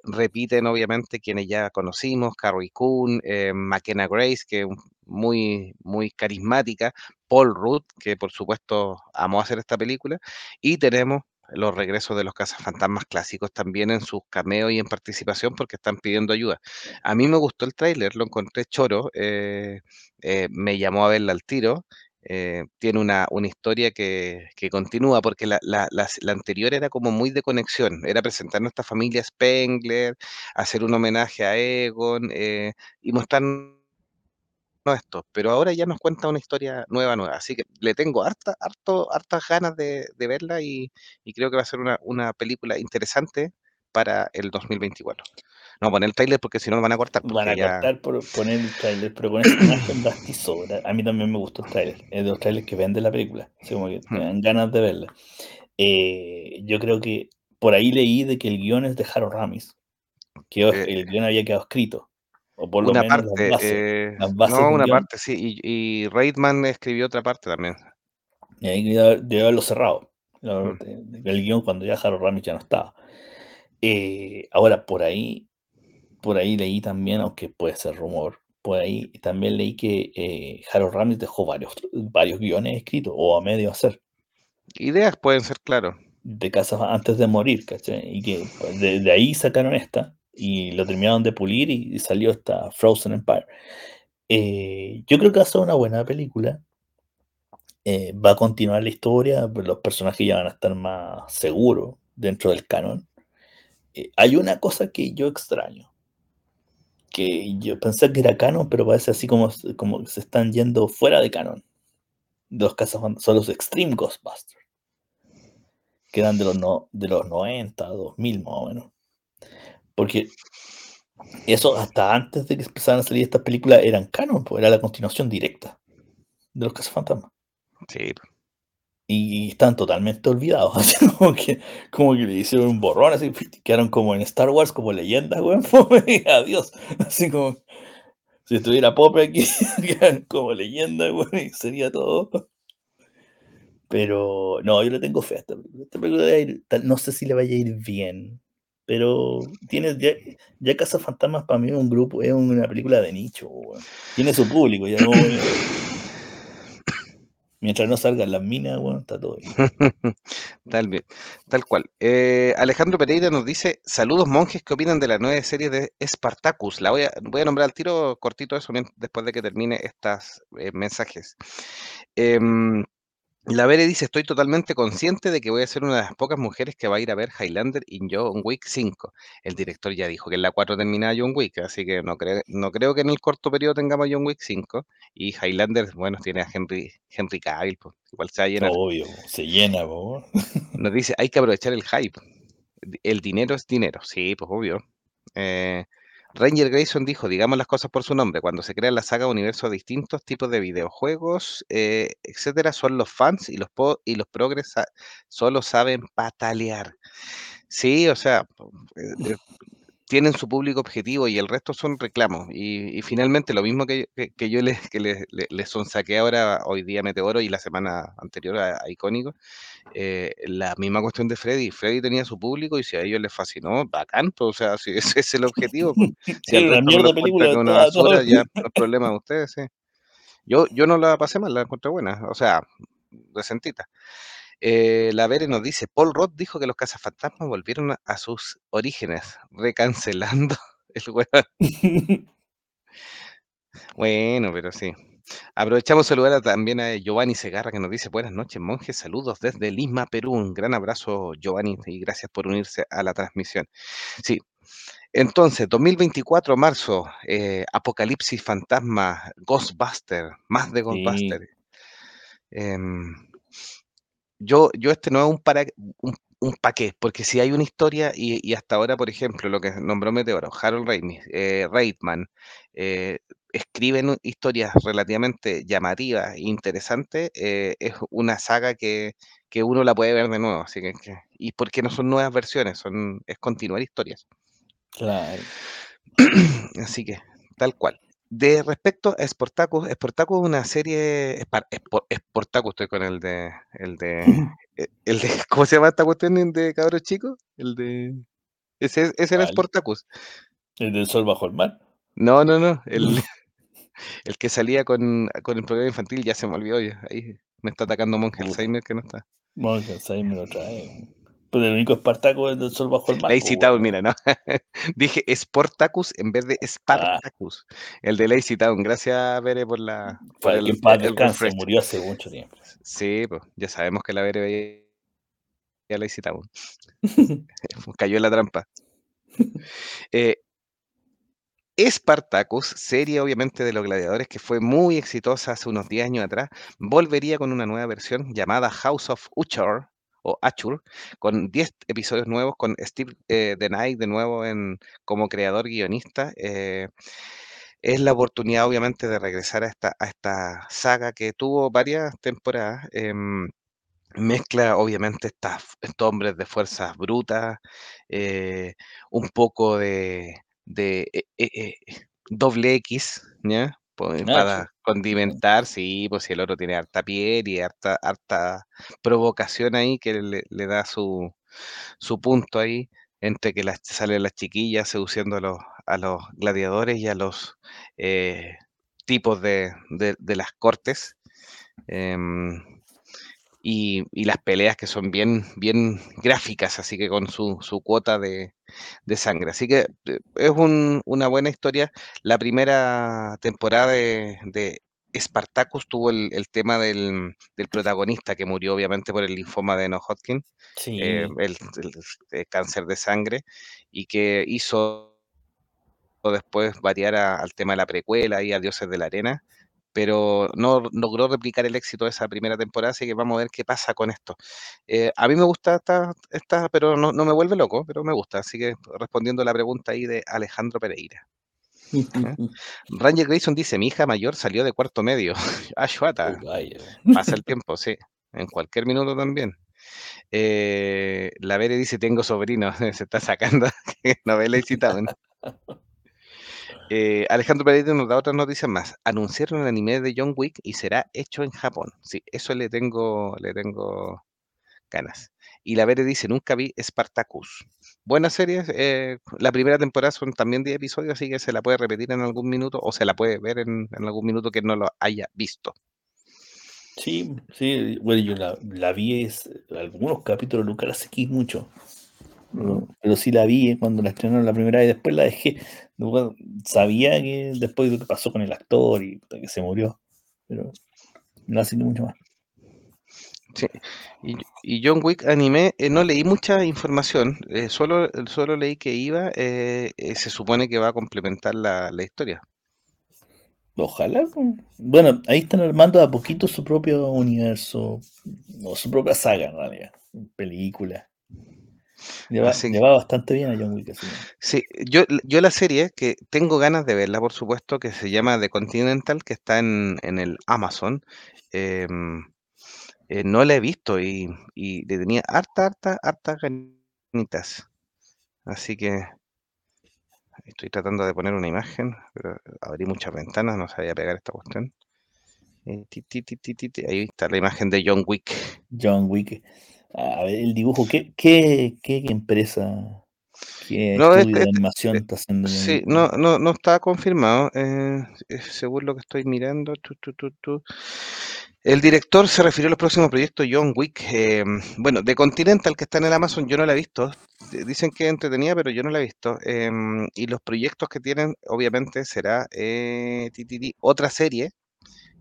Speaker 1: repiten obviamente quienes ya conocimos, Carrie Coon, McKenna Grace, que es muy, muy carismática, Paul Rudd, que por supuesto amó hacer esta película, y tenemos los regresos de los cazafantasmas clásicos también en sus cameos y en participación porque están pidiendo ayuda. A mí me gustó el tráiler, lo encontré choro, eh, eh, me llamó a verla al tiro. Eh, tiene una, una historia que, que, continúa, porque la, la, la, anterior era como muy de conexión, era presentar nuestra familia Spengler, hacer un homenaje a Egon y mostrar esto, pero ahora ya nos cuenta una historia nueva, nueva. Así que le tengo harta, harto, hartas ganas de, verla y, creo que va a ser una, una, película interesante para el 2024. No, poner el trailer porque si no lo van a cortar.
Speaker 2: Van a cortar por poner el trailer, pero con esta imagen bastizora. A mí también me gustó el trailer. Es de los trailers que vende la película. Así como que me dan ganas de verla. Eh, yo creo que por ahí leí de que el guion es de Harold Ramis. Que eh, el guion había quedado escrito. O por lo
Speaker 1: una
Speaker 2: menos
Speaker 1: parte, eh, no, una parte, sí. Y, y Reitman escribió otra parte también.
Speaker 2: Y ahí debe haberlo cerrado. Mm. El guion cuando ya Harold Ramis ya no estaba. Eh, ahora, por ahí, por ahí leí también, aunque puede ser rumor, por ahí también leí que eh, Harold Ramis dejó varios, varios guiones escritos o a medio hacer.
Speaker 1: Ideas pueden ser, claro.
Speaker 2: De casas antes de morir, ¿cachai? Y que pues, de, de ahí sacaron esta y lo terminaron de pulir y, salió esta Frozen Empire. Eh, yo creo que va a ser una buena película. Eh, va a continuar la historia, pues, los personajes ya van a estar más seguros dentro del canon. Eh, hay una cosa que yo extraño, que yo pensé que era canon, pero parece así como, como se están yendo fuera de canon. Los casos son los Extreme Ghostbusters, que eran de los, no, de los 90, 2000 más o menos. Porque eso hasta antes de que empezaran a salir estas películas eran canon, pues era la continuación directa de los casos fantasmas.
Speaker 1: Sí.
Speaker 2: Y están totalmente olvidados, <laughs> así como que, como que le hicieron un borrón, así quedaron como en Star Wars, como leyendas, weón, <laughs> <laughs> adiós, así como si estuviera Pope aquí, como leyenda, weón, y sería todo. Pero no, yo le tengo fe a esta película. Esta película no sé si le vaya a ir bien, pero tiene ya, ya Casa Fantasmas para mí es un grupo, es una película de nicho, weón. tiene su público, ya no, Mientras no salgan las minas, bueno, está todo bien. <laughs>
Speaker 1: tal, tal cual. Eh, Alejandro Pereira nos dice, saludos monjes, ¿qué opinan de la nueva serie de Spartacus? La voy a, voy a nombrar al tiro cortito eso después de que termine estos eh, mensajes. Eh, la Bere dice, estoy totalmente consciente de que voy a ser una de las pocas mujeres que va a ir a ver Highlander en John Wick 5. El director ya dijo que en la 4 terminaba John Wick, así que no, creo no creo que en el corto periodo tengamos John Wick 5. Y Highlander, bueno, tiene a Henry, Henry Cavill, pues, igual se va a llenar.
Speaker 2: Obvio, se llena, po.
Speaker 1: Nos dice, hay que aprovechar el hype. El dinero es dinero, sí, pues obvio. Eh, Ranger Grayson dijo, digamos las cosas por su nombre, cuando se crea la saga universos distintos tipos de videojuegos, eh, etcétera, son los fans y los, y los progres solo saben patalear. Sí, o sea, eh, tienen su público objetivo y el resto son reclamos. Y, finalmente lo mismo que, yo les, que les, les, sonsaqué ahora, hoy día Meteoro y la semana anterior a, Icónico, eh, la misma cuestión de Freddy. Freddy tenía su público y si a ellos les fascinó, bacán, pues, o sea, si ese es el objetivo. Pues. <laughs> Si
Speaker 2: la película
Speaker 1: una basura, ya <laughs> no problema de ustedes, sí. Yo, yo no la pasé mal, la encontré buena, o sea, decentita. Eh, la Vere nos dice, Paul Roth dijo que los cazafantasmas volvieron a, sus orígenes, recancelando <laughs> el weón. <laughs> bueno, pero sí. Aprovechamos saludar también a Giovanni Segarra que nos dice buenas noches, monjes, saludos desde Lima, Perú. Un gran abrazo, Giovanni, y gracias por unirse a la transmisión. Sí. Entonces, 2024, marzo, eh, Apocalipsis Fantasma, Ghostbuster, más de Ghostbuster. Em, yo, yo este no es un para un, porque si hay una historia, y, hasta ahora, por ejemplo, lo que nombró Meteoro, Harold Ramis, eh, Reitman, eh, escriben historias relativamente llamativas e interesantes, eh, es una saga que, que, uno la puede ver de nuevo, así que, y porque no son nuevas versiones, son, es continuar historias.
Speaker 2: Claro. <clears throat>
Speaker 1: Así que, tal cual. De respecto a Sportacus, Sportacus es una serie. Sportacus, estoy con el de. El de, e, el de <laughs> ¿Cómo se llama esta cuestión de cabros chicos? El de. Ese, ese era Sportacus.
Speaker 2: ¿El del sol bajo el mar?
Speaker 1: No, no, no. <laughs> El, el que salía con, con, el programa infantil ya se me olvidó. Ya. Ahí me está atacando Monge Alzheimer que no está.
Speaker 2: Monge Alzheimer otra vez. Pues el único Espartaco es del sol bajo el mar.
Speaker 1: Lazy Town, mira, ¿no? <laughs> Dije Sportacus en vez de Spartacus. El de Lazy Town. Gracias, Bere, por la.
Speaker 2: Por el, que paz descanse, murió hace mucho tiempo.
Speaker 1: Sí, pues ya sabemos que la Bere veía Lazy Town. <laughs> Cayó en la trampa. Eh, Spartacus, serie obviamente de los gladiadores que fue muy exitosa hace unos 10 años atrás, volvería con una nueva versión llamada House of Uchor, o Achur, con 10 episodios nuevos, con Steve eh, Knight de nuevo en, como creador guionista. Eh, es la oportunidad, obviamente, de regresar a esta, a esta saga que tuvo varias temporadas. Em, mezcla, obviamente, estos hombres de fuerzas brutas, eh, un poco de, de eh, doble X, ¿ya? Ah, para condimentar, sí, pues si el oro tiene harta piel y harta, harta provocación ahí que le, da su, su punto ahí. entre que las, salen las chiquillas seduciendo a los, a los gladiadores y a los eh, tipos de, de, de, las cortes. Em, y, y, las peleas que son bien, bien gráficas, así que con su, su cuota de, de, sangre. Así que eh, es un, una buena historia. La primera temporada de, de Spartacus tuvo el, el tema del, del, protagonista que murió obviamente por el linfoma de No Hodgkin,
Speaker 2: sí.
Speaker 1: eh, el, el, el, cáncer de sangre, y que hizo después variar a, al tema de la precuela y a Dioses de la Arena, pero no logró replicar el éxito de esa primera temporada, así que vamos a ver qué pasa con esto. Eh, a mí me gusta esta, esta pero no, no, me vuelve loco, pero me gusta, así que respondiendo a la pregunta ahí de Alejandro Pereira. <laughs> ¿Eh? Ranger Grayson dice, mi hija mayor salió de cuarto medio. <laughs> Ashuata. Oh, pasa el tiempo, sí. En cualquier minuto también. Eh, la Vere dice, tengo sobrino. <laughs> Se está sacando novela y citado. Eh, Alejandro Pereira nos da otras noticias más. Anunciaron el anime de John Wick y será hecho en Japón. Sí, eso le tengo, le tengo ganas. Y la Vere dice, nunca vi Spartacus. Buena serie. Eh, la primera temporada son también 10 episodios, así que se la puede repetir en algún minuto o se la puede ver en, algún minuto que no lo haya visto.
Speaker 2: Sí, sí, bueno, yo la, vi, es, algunos capítulos nunca la seguí mucho. Pero, pero, sí la vi cuando la estrenaron la primera vez, después la dejé. Sabía que después de lo que pasó con el actor y que se murió, pero no seguí mucho más.
Speaker 1: Sí. Y, y, John Wick anime, eh, no leí mucha información, eh, solo, solo leí que iba, eh, se supone que va a complementar la, la, historia.
Speaker 2: Ojalá. Bueno, ahí están armando a poquito su propio universo, o su propia saga en realidad, película. Lleva,
Speaker 1: Así que-
Speaker 2: lleva bastante bien a John Wick.
Speaker 1: Sí, yo, yo la serie que tengo ganas de verla, por supuesto, que se llama The Continental, que está en, en el Amazon. em, eh, no la he visto y, y le tenía harta, harta, harta ganitas. Así que estoy tratando de poner una imagen, pero abrí muchas ventanas, no sabía pegar esta cuestión. Eh, ti, ti, ti, Ahí está la imagen de John Wick.
Speaker 2: John Wick. A ver, el dibujo, ¿qué, qué, qué empresa, qué
Speaker 1: No,
Speaker 2: estudio
Speaker 1: este-
Speaker 2: de
Speaker 1: este-
Speaker 2: animación está haciendo
Speaker 1: Sí, no, no, no está confirmado, eh, eh, según lo que estoy mirando. tu, tu, tu, tu. El director se refirió a los próximos proyectos John Wick. eh, bueno, de Continental, que está en el Amazon, yo no la he visto. Dicen que es entretenida, pero yo no la he visto. y los proyectos que tienen, obviamente, será eh, ti, ti, ti, otra serie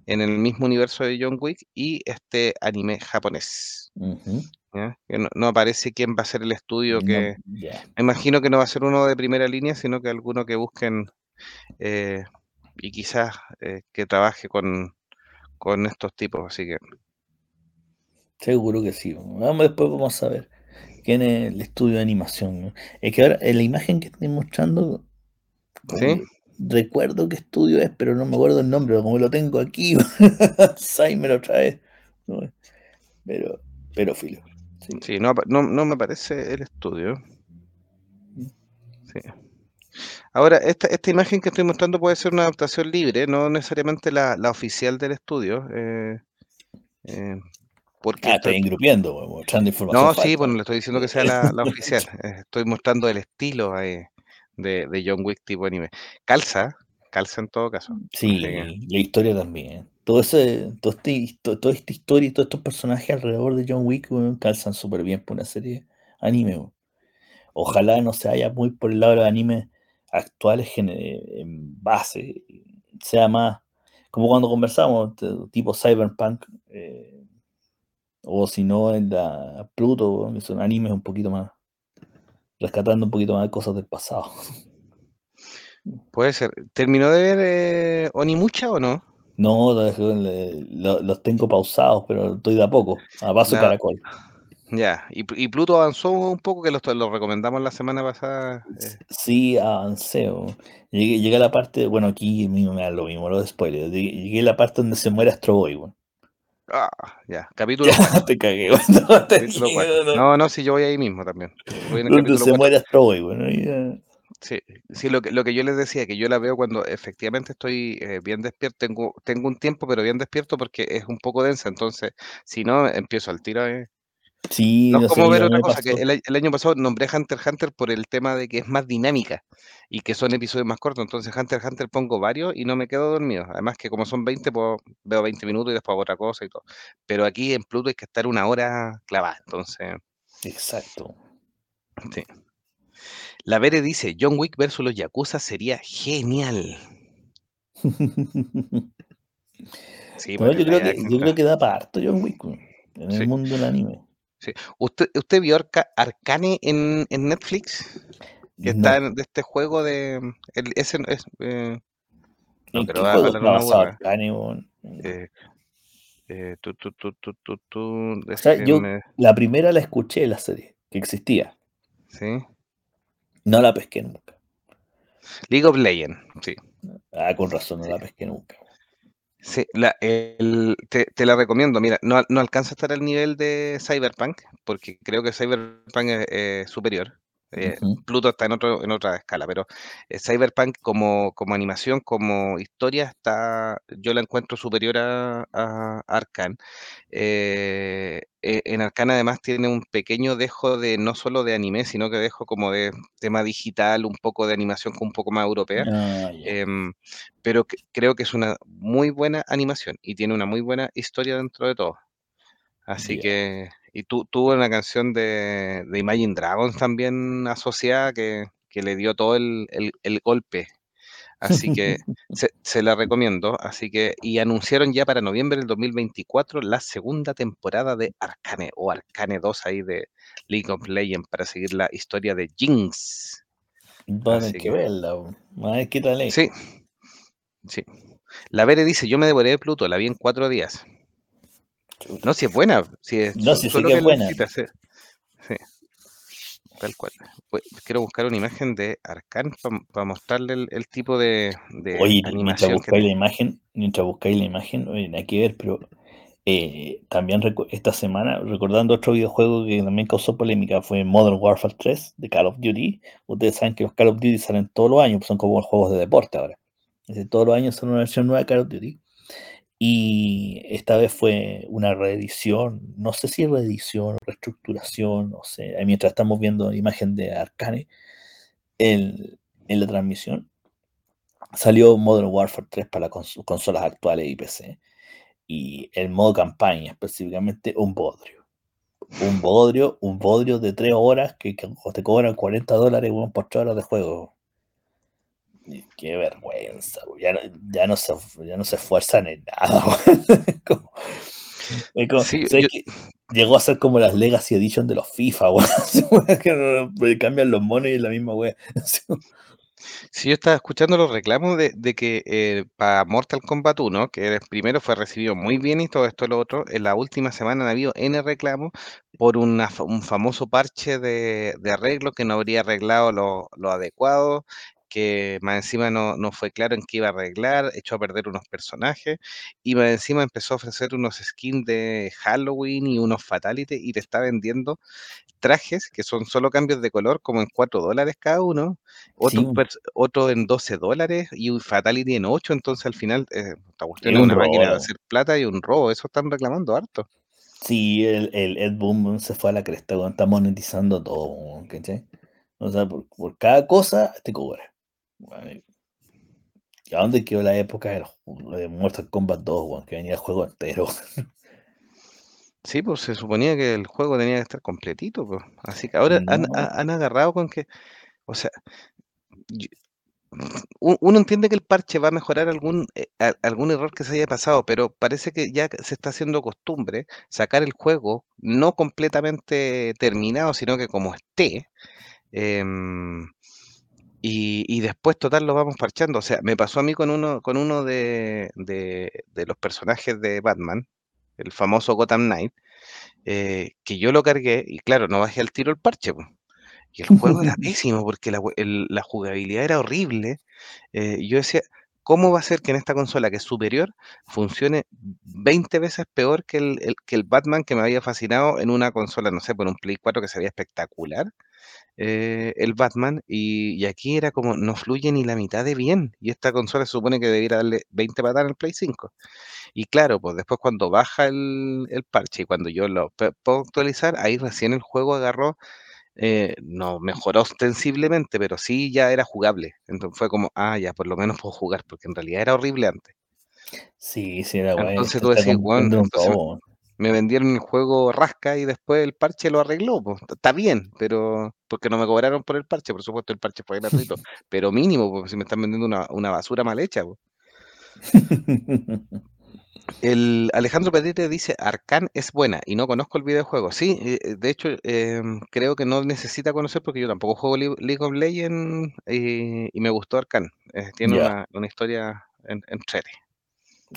Speaker 1: en el mismo universo de John Wick y este anime japonés.
Speaker 2: Ujú.
Speaker 1: ¿ya? Que no, no aparece quién va a ser el estudio
Speaker 2: No,
Speaker 1: que... Me imagino que no va a ser uno de primera línea, sino que alguno que busquen eh, y quizás eh, que trabaje con, con estos tipos. Así que
Speaker 2: Seguro que sí. Vamos, después vamos a ver quién es el estudio de animación. ¿no? Es que ahora en la imagen que estoy mostrando,
Speaker 1: ¿Sí?
Speaker 2: Recuerdo qué estudio es, pero no me acuerdo el nombre, como lo tengo aquí, <laughs> Alzheimer otra vez. Pero, pero filo. sí.
Speaker 1: sí, no, no, no me parece el estudio. Sí. Ahora, esta, esta imagen que estoy mostrando puede ser una adaptación libre, no necesariamente la, la oficial del estudio. eh, eh, porque
Speaker 2: Ah,
Speaker 1: esto-
Speaker 2: estoy engrupiendo, mostrando información.
Speaker 1: No, sí,
Speaker 2: falsa.
Speaker 1: pues no le estoy diciendo que sea la, la oficial. eh, Estoy mostrando el estilo eh, de, de John Wick tipo anime. Calza, calza en todo caso.
Speaker 2: Sí,
Speaker 1: Así que-
Speaker 2: la historia también. Todo ese, todo este, histo- toda esta historia y todos estos personajes alrededor de John Wick calzan súper bien por una serie anime. Ojalá no se vaya muy por el lado de los animes actuales gen- en base, sea más como cuando conversamos, tipo Cyberpunk, eh, o si no, en la Pluto, que son animes un poquito más, rescatando un poquito más de cosas del pasado. <laughs>
Speaker 1: Puede ser. ¿Terminó de ver eh, Onimucha o no?
Speaker 2: No, los tengo pausados, pero estoy de a poco, a paso
Speaker 1: La-
Speaker 2: caracol.
Speaker 1: Ya. Y, y Pluto avanzó un poco, que lo, lo recomendamos la semana pasada. eh,
Speaker 2: Sí, avancé. Llegué, llegué a la parte, bueno, aquí mismo me da lo mismo, los spoilers. Llegué, llegué a la parte donde se muere Astro Boy, weón.
Speaker 1: Ah, ya. Capítulo <laughs>
Speaker 2: Ya
Speaker 1: 4.
Speaker 2: te cagué, <laughs> weón. No, te
Speaker 1: Capítulo
Speaker 2: no, no.
Speaker 1: Si yo voy ahí mismo también. Voy en el
Speaker 2: Donde
Speaker 1: capítulo
Speaker 2: se muere ya-
Speaker 1: Sí, sí lo, que, lo que yo les decía, que yo la veo cuando efectivamente estoy eh, bien despierto, tengo, tengo un tiempo, pero bien despierto porque es un poco densa, entonces si no, empiezo al tiro. eh.
Speaker 2: Sí,
Speaker 1: No es como ver otra cosa, que el, año pasado nombré Hunter x Hunter por el tema de que es más dinámica y que son episodios más cortos. Entonces, Hunter x Hunter pongo varios y no me quedo dormido. Además, que como son 20, pues veo 20 minutos y después hago otra cosa y todo. Pero aquí en Pluto hay que estar una hora clavada. Entonces,
Speaker 2: Exacto.
Speaker 1: sí. La Vere dice: John Wick versus los Yakuza sería genial. <laughs> Sí,
Speaker 2: No, yo creo que, yo creo que da para harto John Wick en el
Speaker 1: Sí.
Speaker 2: mundo del anime.
Speaker 1: ¿Usted, ¿Usted vio Arca- Arcane en, en Netflix? Que
Speaker 2: No.
Speaker 1: está en- de este juego de. El, ese es. eh, no
Speaker 2: ¿En
Speaker 1: quiero
Speaker 2: qué
Speaker 1: a-
Speaker 2: yo la primera la escuché la serie, que existía.
Speaker 1: ¿sí?
Speaker 2: No la pesqué nunca.
Speaker 1: League of Legends, sí.
Speaker 2: Ah, con razón, no
Speaker 1: Sí.
Speaker 2: la pesqué nunca.
Speaker 1: Sí, la, el- te, la recomiendo. Mira, no, alcanza a estar al nivel de Cyberpunk, porque creo que Cyberpunk es superior. Eh. Pluto está en, otro, en otra escala, pero eh, Cyberpunk como, como animación, como historia, está, yo la encuentro superior a, a Arcane. Eh, en Arcane además tiene un pequeño dejo de no solo de anime, sino que dejo como de tema digital, un poco de animación un poco más europea.
Speaker 2: Ah.
Speaker 1: Em, pero que- creo que es una muy buena animación y tiene una muy buena historia dentro de todo. Así que, y tu, tuvo una canción de, de Imagine Dragons también asociada que, que le dio todo el, el- el golpe. Así que <laughs> se, se la recomiendo. Así que, y anunciaron ya para noviembre del 2024 la segunda temporada de Arcane o Arcane 2 ahí de League of Legends para seguir la historia de Jinx.
Speaker 2: Van a que
Speaker 1: que-
Speaker 2: verla. ver.
Speaker 1: Sí, sí. La Vere dice, yo me devoré de Pluto, la vi en cuatro días. No, si es buena, si es
Speaker 2: No,
Speaker 1: solo
Speaker 2: que
Speaker 1: que
Speaker 2: es buena.
Speaker 1: sí. Tal cual. Pues, quiero buscar una imagen de Arcane para mostrarle el, el tipo de, de
Speaker 2: Oye, mientras
Speaker 1: que
Speaker 2: buscáis la imagen, mientras buscáis la imagen, oye, nada que ver, pero eh, también esta semana, recordando otro videojuego que también causó polémica, fue Modern Warfare 3 de Call of Duty. Ustedes saben que los Call of Duty salen todos los años, son como juegos de deporte ahora. Es decir, todos los años son una versión nueva de Call of Duty. Y esta vez fue una reedición, no sé si reedición o reestructuración, no sé. Mientras estamos viendo la imagen de Arcane en, la transmisión, salió Modern Warfare 3 para las cons- consolas actuales y PC. Y el modo campaña, específicamente, un bodrio. Un bodrio, un bodrio de 3 horas que, te cobran 40 dólares por 3 horas de juego. Y qué vergüenza, ya no, ya no, se, ya no se esfuerzan en nada. <laughs> Llegó a ser como las Legacy Edition de los FIFA, <laughs> que cambian los monos y es la misma. Así,
Speaker 1: Sí, yo estaba escuchando los reclamos de, de que para Mortal Kombat 1, que el primero fue recibido muy bien y todo esto lo otro, en la última semana han habido N reclamos por una un famoso parche de, de arreglo que no habría arreglado lo, lo adecuado, que más encima no, no fue claro en qué iba a arreglar, echó a perder unos personajes y más encima empezó a ofrecer unos skins de Halloween y unos Fatality y te está vendiendo trajes que son solo cambios de color como en 4 dólares cada uno otro,
Speaker 2: Sí.
Speaker 1: pers- otro en 12 dólares y un Fatality en 8, entonces al final eh, esta cuestión
Speaker 2: Es
Speaker 1: una máquina de hacer plata y un robo, eso están reclamando harto.
Speaker 2: Sí, el, el Ed weón, se fue a la cresta, está monetizando todo, ¿cachai? O sea, por, por cada cosa te cobra. Weón, ¿Y a dónde quedó la época de, los- de Mortal Kombat 2, weón, que venía el juego entero?
Speaker 1: Sí, pues se suponía que el juego tenía que estar completito, pues. Así que ahora han,
Speaker 2: No.
Speaker 1: ha- han agarrado con que, o sea, yo- uno entiende que el parche va a mejorar algún, eh, algún error que se haya pasado, pero parece que ya se está haciendo costumbre sacar el juego no completamente terminado, sino que como esté. em, y, y después total lo vamos parchando. O sea, me pasó a mí con uno, con uno de, de- de los personajes de Batman, el famoso Gotham Knight, eh, que yo lo cargué y claro, no bajé al tiro el parche. po. Y el juego era <laughs> pésimo porque la, el- la jugabilidad era horrible. eh, yo decía, ¿cómo va a ser que en esta consola que es superior funcione 20 veces peor que el, el- que el Batman que me había fascinado en una consola, no sé, por un Play 4 que se veía espectacular? Eh, el Batman y, y aquí era como no fluye ni la mitad de bien y esta consola se supone que debería darle 20 patadas al Play 5 y claro, pues después cuando baja el, el parche y cuando yo lo puedo actualizar, ahí recién el juego agarró, eh, no mejoró ostensiblemente, pero sí ya era jugable. Entonces fue como, ah, ya por lo menos puedo jugar, porque en realidad era horrible antes.
Speaker 2: Sí, sí, la weá,
Speaker 1: Entonces tú decís, bueno, entonces. Me vendieron el juego rasca y después el parche lo arregló, pues, está bien, pero porque no me cobraron por el parche, por supuesto el parche fue gratuito, <laughs> pero mínimo, porque si me están vendiendo una, una basura mal hecha. pues. <laughs> El Alejandro Pedrete dice, Arcane es buena y no conozco el videojuego. Sí, eh, eh, de hecho em, creo que no necesita conocer porque yo tampoco juego Le- League of Legends y, y me gustó Arcane. Eh, tiene una, una historia en, entrete.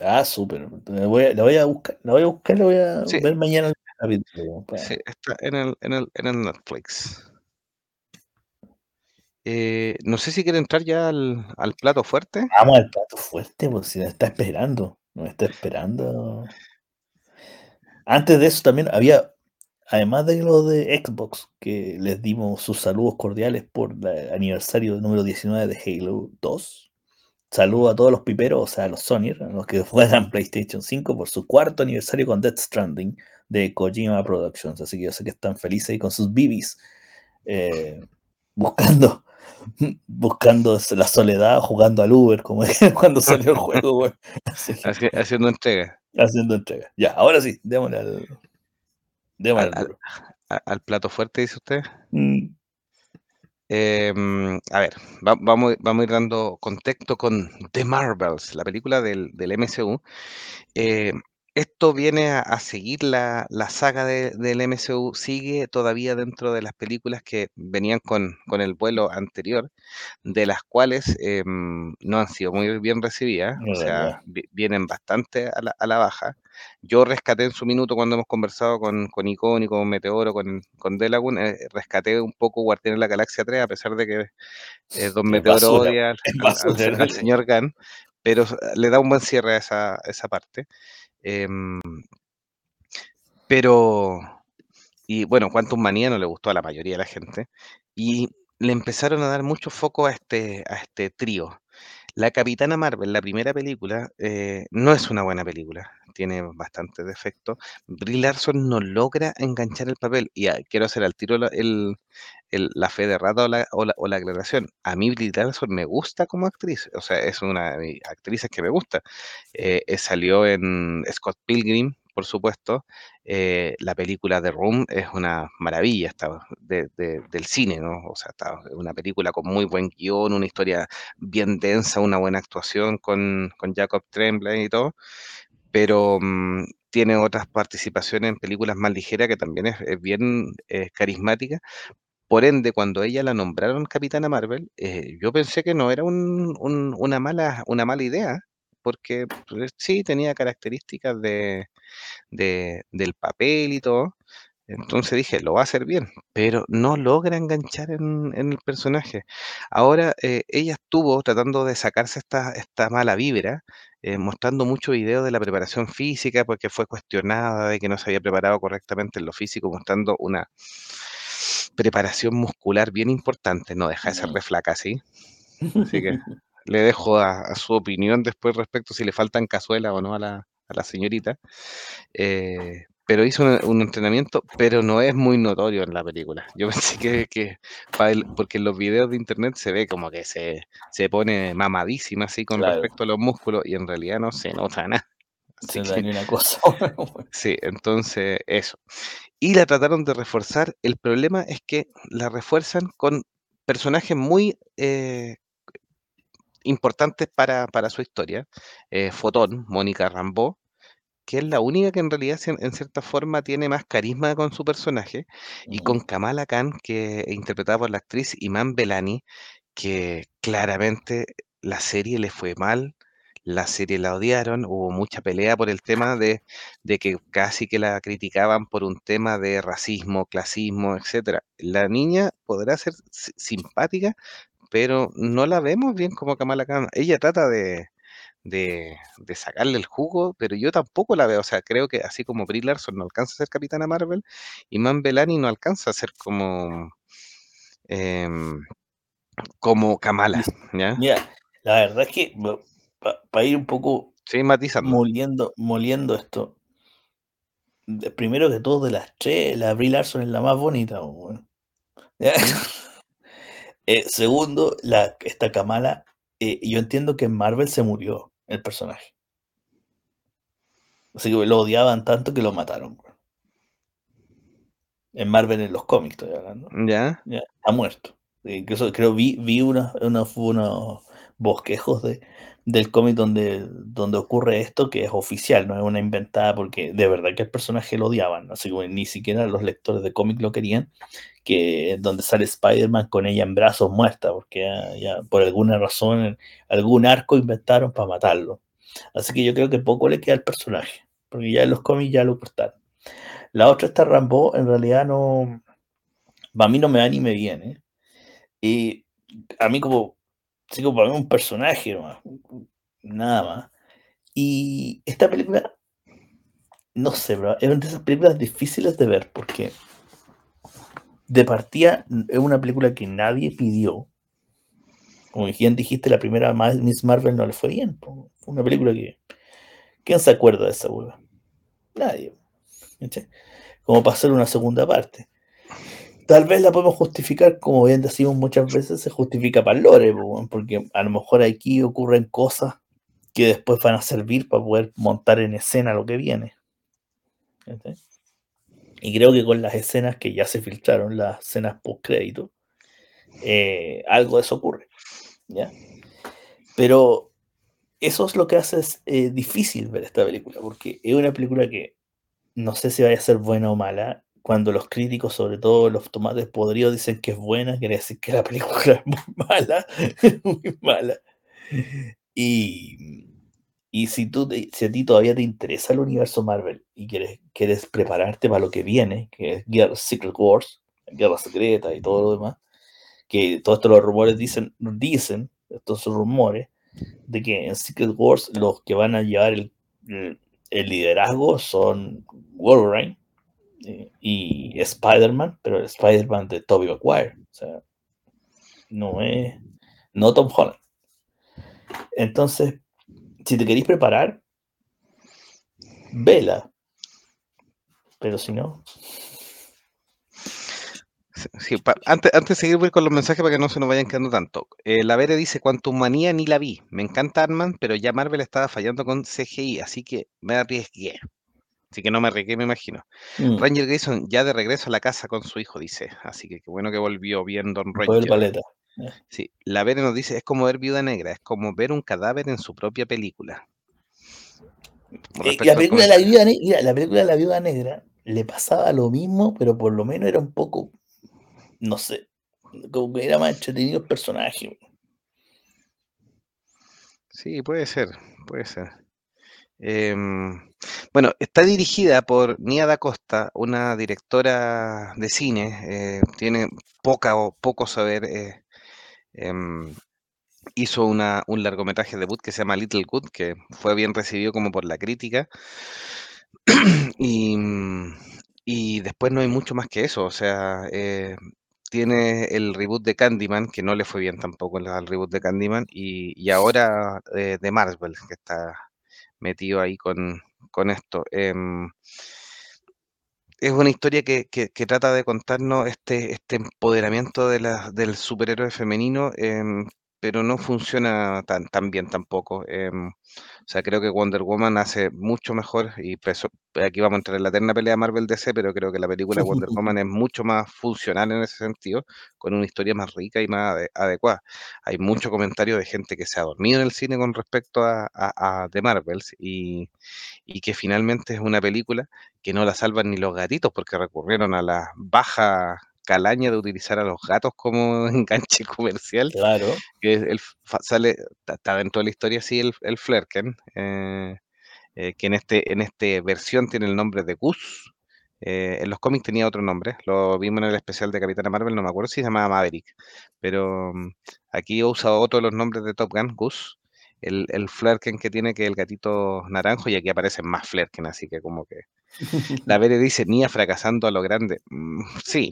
Speaker 2: Ah, súper. La voy, a, la voy a buscar, la voy a buscar, la voy a
Speaker 1: Sí,
Speaker 2: ver mañana el capítulo. pa-
Speaker 1: sí, está en el, en el, en el Netflix. Eh, no sé si quiere entrar ya al, al plato fuerte.
Speaker 2: Vamos al plato fuerte, pues si nos está esperando. Nos está esperando. Antes de eso también había, además de lo de Xbox, que les dimos sus saludos cordiales por el aniversario número 19 de Halo 2. Saludo a todos los piperos, o sea, a los Sony, a los que <laughs> juegan PlayStation 5 por su cuarto aniversario con Death Stranding de Kojima Productions. Así que yo sé que están felices ahí con sus bibis, eh, buscando, <laughs> buscando la soledad, jugando al Uber, como <laughs> cuando salió el juego. Así que,
Speaker 1: haciendo entrega
Speaker 2: haciendo entrega. Ya, ahora sí, démosle al. Démosle
Speaker 1: al,
Speaker 2: al
Speaker 1: al-
Speaker 2: duro.
Speaker 1: a- al plato fuerte, dice usted.
Speaker 2: Mm,
Speaker 1: Em, a ver, va- vamos, vamos a ir dando contexto con The Marvels, la película del, del MCU. Eh, esto viene a, a seguir la, la saga de- del MCU, sigue todavía dentro de las películas que venían con, con el vuelo anterior, de las cuales em, no han sido muy bien recibidas, o sea, vi- vienen bastante a la, a la baja. Yo rescaté en su minuto cuando hemos conversado con, con Icónico, con Meteoro, con, con Delagun, eh, rescaté un poco Guardián de la Galaxia 3, a pesar de que eh, Don
Speaker 2: Es
Speaker 1: Meteoro
Speaker 2: basura,
Speaker 1: odia al,
Speaker 2: es
Speaker 1: al- al-
Speaker 2: basura.
Speaker 1: al señor Gunn, pero le da un buen cierre a esa, a esa parte. Em, pero, y bueno, Quantum Manía no le gustó a la mayoría de la gente. Y le empezaron a dar mucho foco a este, a este trío. La Capitana Marvel, la primera película, eh, no es una buena película. Tiene bastantes defectos. Brie Larson no logra enganchar el papel. Y ah, quiero hacer al tiro la, el, la fe de rata o la, o, la, o la aclaración. A mí Brie Larson me gusta como actriz. O sea, es una de mis actrices que me gusta. Eh, eh, salió en Scott Pilgrim, por supuesto. Eh, la película The Room es una maravilla de- de- del cine, ¿no? O sea, está una película con muy buen guion, una historia bien densa, una buena actuación con, con Jacob Tremblay y todo, pero mm, tiene otras participaciones en películas más ligeras que también es, bien eh, carismática. Por ende, cuando ella la nombraron Capitana Marvel, eh, yo pensé que no era un- una mala, una mala idea, porque pues, sí tenía características de, de- del papel y todo. Entonces dije, lo va a hacer bien, pero no logra enganchar en, en el personaje. Ahora eh, ella estuvo tratando de sacarse esta, esta mala vibra, eh, mostrando muchos videos de la preparación física, porque fue cuestionada de que no se había preparado correctamente en lo físico, mostrando una preparación muscular bien importante. No deja de ser
Speaker 2: Mm.
Speaker 1: re flaca, ¿sí? Así que <laughs> le dejo a, a su opinión después respecto si le faltan cazuelas o no a la, a la señorita. Eh, pero hizo un, un entrenamiento, pero no es muy notorio en la película. Yo <laughs> pensé que, que el- porque en los videos de internet se ve como que se, se pone mamadísima así con
Speaker 2: Claro.
Speaker 1: respecto a los músculos y en realidad no se nota nada. <laughs> Así
Speaker 2: Se da
Speaker 1: que,
Speaker 2: ni una cosa. <laughs>
Speaker 1: sí, entonces eso. Y la trataron de reforzar. El problema es que la refuerzan con personajes muy eh, importantes para, para su historia. Eh, Fotón, Mónica Rambeau, que es la única que en realidad en cierta forma tiene más carisma con su personaje, y con Kamala Khan, que interpretada por la actriz Iman Belani, que claramente la serie le fue mal, la serie la odiaron, hubo mucha pelea por el tema de, de que casi que la criticaban por un tema de racismo, clasismo, etcétera. La niña podrá ser si- simpática, pero no la vemos bien como Kamala Khan. Ella trata de, de, de sacarle el jugo, pero yo tampoco la veo. O sea, creo que así como Brie Larson no alcanza a ser Capitana Marvel, Iman Belani no alcanza a ser como. em, como Kamala, ¿ya?
Speaker 2: Mira, la verdad es que para ir un poco
Speaker 1: Sí, matizando.
Speaker 2: moliendo, moliendo esto, primero que todo de las tres, la Brie Larson es la más bonita. ¿Ya? <laughs> <laughs> Eh, segundo, la, esta Kamala, eh, yo entiendo que en Marvel se murió el personaje. Así que lo odiaban tanto que lo mataron. En Marvel, en los cómics, estoy hablando.
Speaker 1: ¿Ya?
Speaker 2: Ya, está muerto. Eh, Incluso creo vi, vi unos, unos, unos bosquejos de, del cómic donde, donde ocurre esto, que es oficial, no es una inventada, porque de verdad que el personaje lo odiaban, así que ni siquiera los lectores de cómic lo querían, que donde sale Spider-Man con ella en brazos muerta, porque ya, por alguna razón, algún arco inventaron para matarlo. Así que yo creo que poco le queda al personaje, porque ya en los cómics ya lo cortaron. La otra, esta Rambo, en realidad no, a mí no me va ni me viene. Y a mí como, sí, como para mí un personaje nomás, nada más. Y esta película, no sé, bro, es una de esas películas difíciles de ver porque de partida es una película que nadie pidió. Como bien dijiste, la primera Miss Marvel no le fue bien. Fue una película que... ¿Quién se acuerda de esa hueva? Nadie. ¿cachai? Como para hacer una segunda parte. Tal vez la podemos justificar, como bien decimos muchas veces, se justifica para lore, porque a lo mejor aquí ocurren cosas que después van a servir para poder montar en escena lo que viene. Y creo que con las escenas que ya se filtraron, las escenas post crédito, eh, algo de eso ocurre. ¿ya? Pero eso es lo que hace es, eh, difícil ver esta película, porque es una película que no sé si vaya a ser buena o mala. Cuando los críticos, sobre todo los tomates podridos, dicen que es buena, quiere decir que la película es muy <laughs> mala, muy mala. Y, y si, tú si a ti todavía te interesa el universo Marvel y quieres, quieres prepararte para lo que viene, que es Guerra, Secret Wars, Guerra Secreta y todo lo demás, que todos estos los rumores dicen, dicen, estos rumores, de que en Secret Wars los que van a llevar el- el liderazgo son Wolverine eh, y Spider-Man, pero el Spider-Man de Tobey Maguire. O sea, no es. No Tom Holland. Entonces, si te queréis preparar, vela. Pero si no,
Speaker 1: antes, antes de seguir voy con los mensajes para que no se nos vayan quedando tanto. Eh, la Vere dice, Quantum Manía ni la vi. Me encanta Ant-Man, pero ya Marvel estaba fallando con CGI, así que me arriesgué. Así que no me arriesgué, me imagino.
Speaker 2: mm,
Speaker 1: Ranger Grayson ya de regreso a la casa con su hijo, dice. Así que qué bueno que volvió bien Don Ranger.
Speaker 2: paleta.
Speaker 1: Sí, la Vere nos dice, es como ver Viuda Negra, es como ver un cadáver en su propia película.
Speaker 2: Eh,
Speaker 1: respecto
Speaker 2: la
Speaker 1: al
Speaker 2: película de la
Speaker 1: comentario.
Speaker 2: viuda negra, mira, la película de la viuda negra le pasaba lo mismo, pero por lo menos era un poco, no sé, como que era más entretenido el personaje.
Speaker 1: Sí, puede ser, puede ser. Em, bueno, está dirigida por Nia Da Costa, una directora de cine, eh, tiene poca o poco saber, eh, em, hizo una, un largometraje debut que se llama Little Good, que fue bien recibido como por la crítica, <clears throat> y, mm, y después no hay mucho más que eso, o sea, eh, tiene el reboot de Candyman, que no le fue bien tampoco al reboot de Candyman, y, y ahora de Marvel, que está metido ahí con, con esto. Em, es una historia que, que- que trata de contarnos este, este empoderamiento de del superhéroe femenino, em, pero no funciona tan, tan bien tampoco. em, o sea, creo que Wonder Woman hace mucho mejor, y preso- aquí vamos a entrar en la eterna pelea Marvel-DC, pero creo que la película de Wonder <laughs> Woman es mucho más funcional en ese sentido, con una historia más rica y más ade- adecuada. Hay mucho comentario de gente que se ha dormido en el cine con respecto a, a, a The Marvels, y, y que finalmente es una película que no la salvan ni los gatitos porque recurrieron a la baja calaña de utilizar a los gatos como <laughs> enganche comercial,
Speaker 2: Claro.
Speaker 1: fa- sale, está- dentro de la historia, sí, el, el Flerken, eh, eh, que en este, en este versión tiene el nombre de Gus. eh, en los cómics tenía otro nombre, lo vimos en el especial de Capitana Marvel, no me acuerdo si se llamaba Maverick, pero mm, aquí he usado otro de los nombres de Top Gun, Gus, el, el Flerken que tiene que el gatito naranjo y aquí aparecen más Flerken, así que como que la <laughs> Bere dice, Nia fracasando a lo grande. Mm, sí.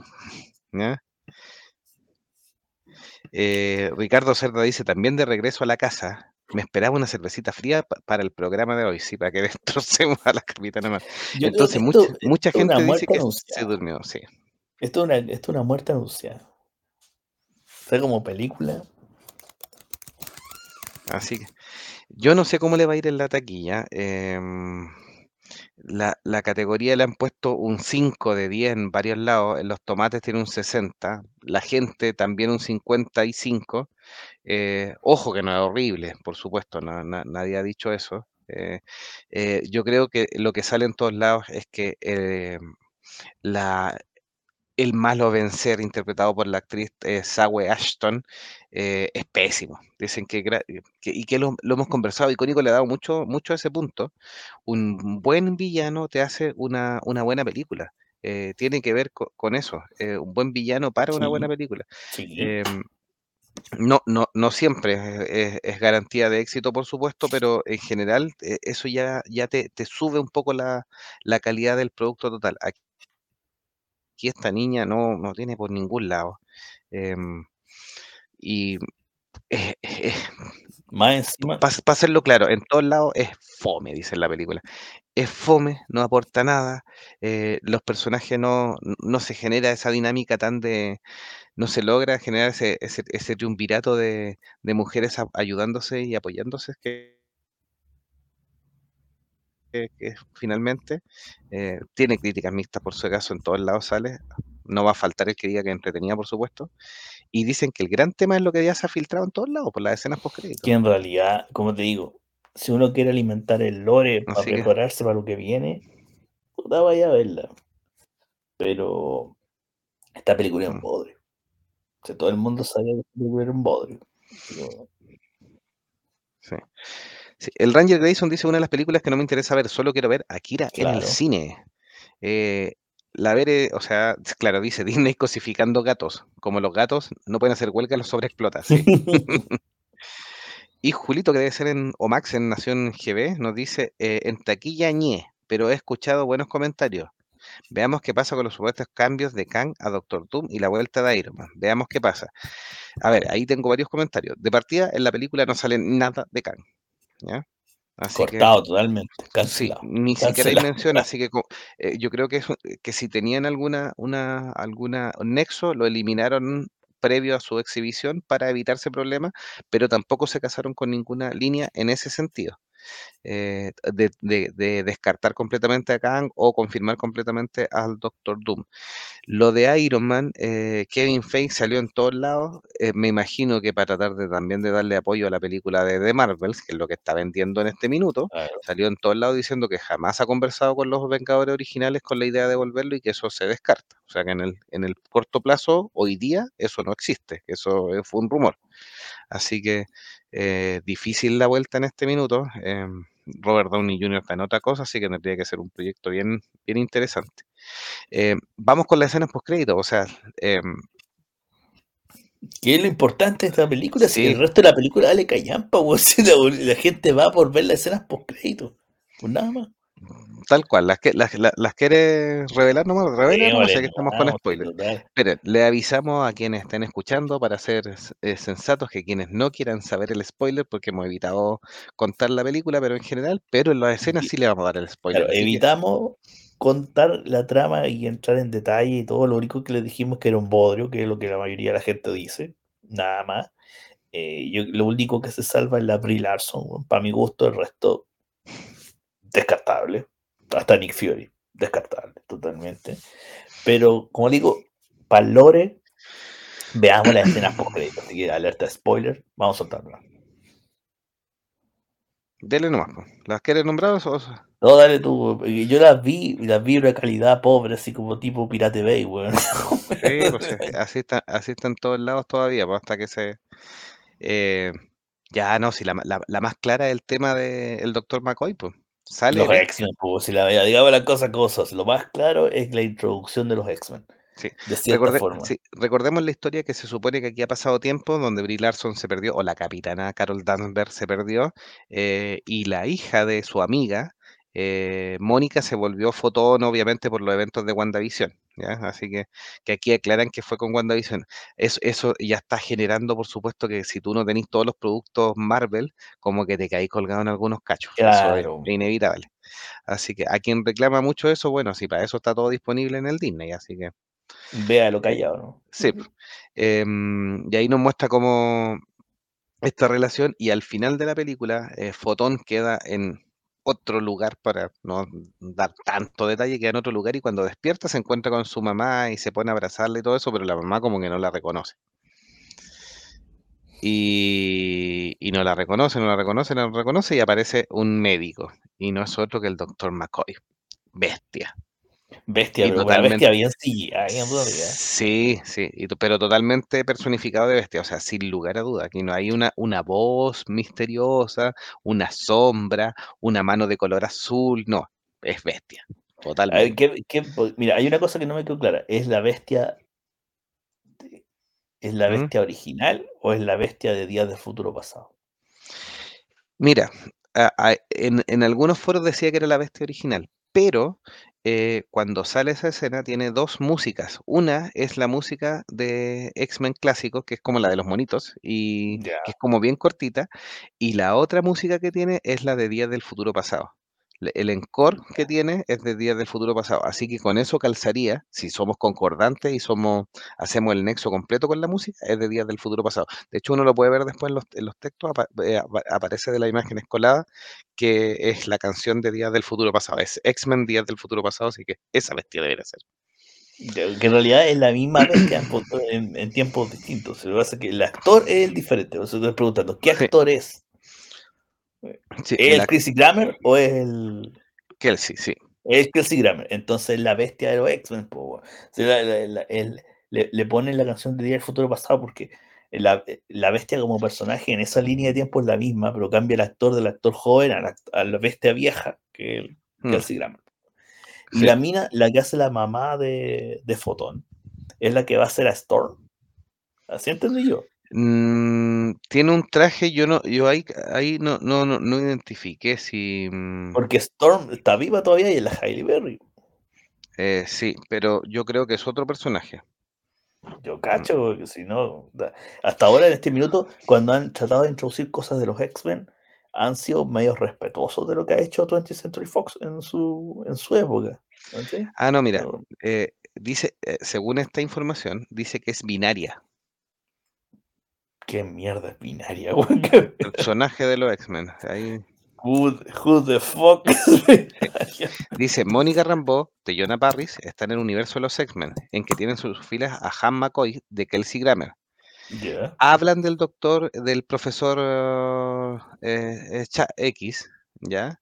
Speaker 1: Eh, Ricardo Cerda dice, también de regreso a la casa, me esperaba una cervecita fría para el programa de hoy, sí, para que <laughs> destrocemos a la capitana Entonces, mucha, mucha gente dice que se durmió, sí.
Speaker 2: Esto es una, esto es una muerte anunciada. Fue como película.
Speaker 1: Así que yo no sé cómo le va a ir en la taquilla. Em, la, categoría le han puesto un 5 de 10 en varios lados. En los tomates tiene un 60. La gente también un 55. Eh, ojo que no es horrible, por supuesto, nadie ha dicho eso. Eh, eh, yo creo que lo que sale en todos lados es que la, el malo vencer, interpretado por la actriz eh, Sawe Ashton, eh, es pésimo. Dicen que, y que lo, hemos conversado, y Cónico le ha dado mucho, mucho a ese punto. Un buen villano te hace una, una buena película. Eh, tiene que ver con, eso. un buen villano para una buena película. Em, no, no, no siempre es, garantía de éxito, por supuesto, pero en general eso ya, ya te, te sube un poco la, la calidad del producto total. Aquí aquí esta niña no, no tiene por ningún lado. Em, y
Speaker 2: más encima.
Speaker 1: Para hacerlo claro, en todos lados es fome, dice la película. Es fome, no aporta nada. Eh, los personajes no, no se genera esa dinámica tan de. No se logra generar ese, ese, ese triunvirato de, de mujeres ayudándose y apoyándose que que, finalmente eh, tiene críticas mixtas por su caso, en todos lados sale. No va a faltar el que diga que entretenía, por supuesto. Y dicen que el gran tema es lo que ya se ha filtrado en todos lados, por las escenas post
Speaker 2: Que en realidad, como te digo, si uno quiere alimentar el lore para prepararse para lo que viene, puta vaya a verla. Pero esta película es un mm. bodrio. O sea, todo el mundo sabía que esta película era un bodrio.
Speaker 1: Sí el Ranger Grayson dice una de las películas que no me interesa ver, solo quiero ver Akira en el cine. Eh, la ver, o sea, claro, dice Disney cosificando gatos. Como los gatos no pueden hacer huelga, los sobreexplota. <laughs> <laughs> y Julito, que debe ser en Omax, en Nación GB, nos dice, eh, en taquilla ñe, pero he escuchado buenos comentarios. Veamos qué pasa con los supuestos cambios de Kang a Doctor Doom y la vuelta de Iron Man. Veamos qué pasa. A ver, ahí tengo varios comentarios. De partida, en la película no sale nada de Kang.
Speaker 2: Cortado totalmente, cancelado.
Speaker 1: ni siquiera hay mención, <laughs> así que eh, yo creo que, que si tenían alguna, una, alguna nexo, lo eliminaron previo a su exhibición para evitarse problemas, pero tampoco se casaron con ninguna línea en ese sentido. Eh, de, descartar completamente a Kang o confirmar completamente al Doctor Doom. Lo de Iron Man, eh, Kevin Feige salió en todos lados, eh, me imagino que para tratar de también de darle apoyo a la película de The Marvels, que es lo que está vendiendo en este minuto, salió en todos lados diciendo que jamás ha conversado con los Vengadores originales con la idea de devolverlo y que eso se descarta. O sea que en el, en el corto plazo, hoy día, eso no existe, eso fue un rumor. Así que eh, difícil la vuelta en este minuto. Em, Robert Downey Jr. está en otra cosa, así que tendría que ser un proyecto bien, bien interesante. Em, vamos con las escenas post-crédito, o sea...
Speaker 2: ¿Qué es lo importante de esta película? Si el resto de la película dale callampa, <laughs> la, la, gente va por ver las escenas post-crédito. Pues nada más.
Speaker 1: Tal cual, las, que, las, las, quieres revelar nomás, revela no sé que estamos con spoilers. Pero le avisamos a quienes estén escuchando para ser eh, sensatos que quienes no quieran saber el spoiler, porque hemos evitado contar la película, pero en general, pero en las escenas sí le vamos a dar el spoiler.
Speaker 2: evitamos contar la trama y entrar en detalle y todo, lo único que le dijimos que era un bodrio, que es lo que la mayoría de la gente dice, nada más. Eh, yo, lo único que se salva es la Brie Larson, para mi gusto, el resto descartable hasta Nick Fury, descartable totalmente. Pero, como digo, para Lore, veamos las escenas post crédito. Así que alerta spoiler, vamos a soltarla.
Speaker 1: Dele nomás, ¿las quieres nombrar o...?
Speaker 2: No, dale tú, yo las vi, las vi de calidad pobre, así como tipo Pirate Bay, weón.
Speaker 1: Sí, pues, así, está, así está en todos lados todavía, pues, hasta que se... Eh, ya, no, si la, la, más clara es el tema del doctor McCoy, pues.
Speaker 2: Los X-Men, pues, si la digamos las cosas, cosas. Lo más claro es la introducción de los X-Men.
Speaker 1: Sí.
Speaker 2: De cierta
Speaker 1: Recorde-
Speaker 2: forma.
Speaker 1: sí, Recordemos la historia que se supone que aquí ha pasado tiempo donde Brie Larson se perdió, o la capitana Carol Danvers se perdió, eh, y la hija de su amiga, eh, Mónica, se volvió fotón, obviamente, por los eventos de WandaVision. ¿Ya? Así que, que aquí aclaran que fue con WandaVision. Eso, eso ya está generando, por supuesto, que si tú no tenés todos los productos Marvel, como que te caís colgado en algunos cachos. Eso es
Speaker 2: Claro.
Speaker 1: inevitable. Así que a quien reclama mucho eso, bueno, si para eso está todo disponible en el Disney, así que
Speaker 2: Véalo callado, ¿no?
Speaker 1: sí. Em, y ahí nos muestra cómo esta relación y al final de la película, eh, Fotón queda en otro lugar para no dar tanto detalle, queda en otro lugar y cuando despierta se encuentra con su mamá y se pone a abrazarle y todo eso, pero la mamá como que no la reconoce. Y, y no la reconoce, no la reconoce, no la reconoce y aparece un médico y no es otro que el doctor McCoy. Bestia.
Speaker 2: Bestia,
Speaker 1: Y
Speaker 2: pero
Speaker 1: totalmente-
Speaker 2: bestia bien realidad.
Speaker 1: Sí, sí, y to- pero totalmente personificado de bestia, o sea, sin lugar a duda, aquí no hay una, una voz misteriosa, una sombra, una mano de color azul, no, es bestia,
Speaker 2: A ver,
Speaker 1: totalmente.
Speaker 2: ¿qué- qué- po- mira, hay una cosa que no me quedó clara. ¿Es la bestia de- ¿Es la
Speaker 1: ¿Mm?
Speaker 2: bestia original o es la bestia de Días del Futuro Pasado?
Speaker 1: Mira, a- a- en, en algunos foros decía que era la bestia original, pero eh, cuando sale esa escena tiene dos músicas. Una es la música de X-Men clásico, que es como la de los monitos, y
Speaker 2: Ya.
Speaker 1: que es como bien cortita, y la otra música que tiene es la de Días del Futuro Pasado. El encore que tiene es de Días del Futuro Pasado, así que con eso calzaría, si somos concordantes y somos, hacemos el nexo completo con la música, es de Días del Futuro Pasado. De hecho, uno lo puede ver después en los, en los textos, apa- eh, apa- aparece de la imagen escolada, que es la canción de Días del Futuro Pasado. Es X-Men Días del Futuro Pasado, así que esa bestia debería ser.
Speaker 2: Que en realidad es la misma bestia en, tiempos distintos. Lo que pasa es que el actor es el diferente. Estoy preguntando, ¿qué
Speaker 1: Sí.
Speaker 2: actor es?
Speaker 1: Sí,
Speaker 2: ¿Es el Chrissy Grammer o es el,
Speaker 1: Kelsey, sí.
Speaker 2: Es Kelsey Grammer, entonces la bestia de los X-Men, le, le ponen la canción de Día del Futuro Pasado porque la, la bestia como personaje en esa línea de tiempo es la misma, pero cambia el actor del actor joven a la, a la bestia vieja, que el
Speaker 1: Mm,
Speaker 2: Kelsey Grammer. Y la mina, la que hace la mamá de, de Fotón, es la que va a ser a Storm. Así entendí yo.
Speaker 1: Mm, tiene un traje, yo no, yo ahí, ahí no, no, no, no identifiqué si mm,
Speaker 2: Porque Storm está viva todavía y es la Hailey Berry.
Speaker 1: eh, sí, pero yo creo que es otro personaje.
Speaker 2: Yo cacho, porque si no, da- hasta ahora en este minuto, cuando han tratado de introducir cosas de los X-Men, han sido medio respetuosos de lo que ha hecho 20th Century Fox en su, en su época. ¿cachai?
Speaker 1: Ah, no, mira,
Speaker 2: No,
Speaker 1: eh, dice, eh, según esta información, dice que es binaria,
Speaker 2: ¿Qué mierda es binaria, <laughs> weón? ¿Qué
Speaker 1: personaje de los X-Men. Ahí
Speaker 2: Who, who the fuck <laughs>
Speaker 1: dice, Mónica Rambeau de Jonah Parris está en el universo de los X-Men, en que tienen sus filas a Han McCoy de Kelsey Grammer. Hablan del doctor, del profesor eh, eh, X, ¿ya?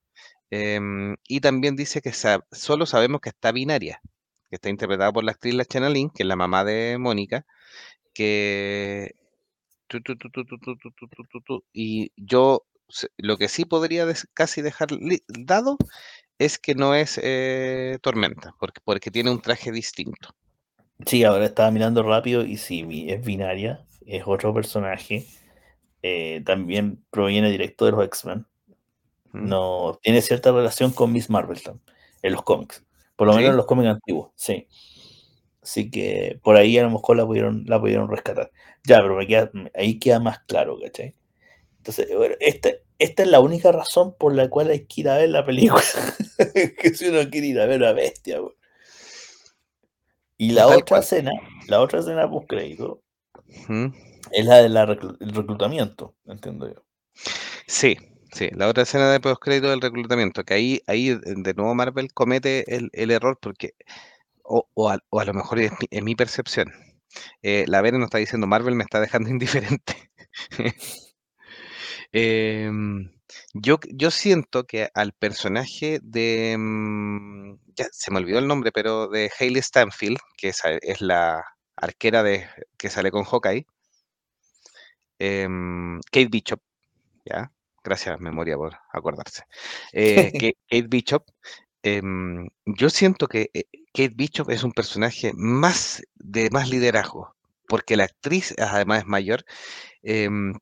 Speaker 1: Em, y también dice que solo sabemos que está binaria, que está interpretada por la actriz Lachana Lynn, que es la mamá de Mónica, que y yo lo que sí podría casi dejar dado es que no es Tormenta, porque, porque tiene un traje distinto.
Speaker 2: Sí, ahora estaba mirando rápido y sí, es binaria, es otro personaje. También proviene directo de los X-Men. No, tiene cierta relación con Miss Marvel en los cómics, por lo menos en los cómics antiguos, sí. Así que por ahí a lo mejor la pudieron, la pudieron rescatar. Ya, pero me queda, ahí queda más claro, ¿cachai? Entonces, bueno, esta, esta es la única razón por la cual hay que ir a ver la película. <laughs> que si uno quiere ir a ver a Bestia. Y la
Speaker 1: Tal
Speaker 2: otra escena, la otra escena post crédito, es la del reclutamiento, entiendo yo.
Speaker 1: Sí, sí, la otra escena de postcrédito del reclutamiento, que ahí, ahí eh, de nuevo Marvel comete el, el error porque, o, o, a, o a lo mejor es mi, es mi percepción, eh, la Vera nos está diciendo Marvel me está dejando <laughs> indiferente. Em, yo, yo siento que al personaje de, mm, ya se me olvidó el nombre, pero de Hailey Stanfield, que es, es la arquera de, que sale con Hawkeye, em, Kate Bishop, ¿ya? Gracias, memoria, por acordarse. Eh, <laughs> Kate, Kate Bishop, em, yo siento que, eh, Kate Bishop es un personaje más de más liderazgo, porque la actriz además es mayor. Em,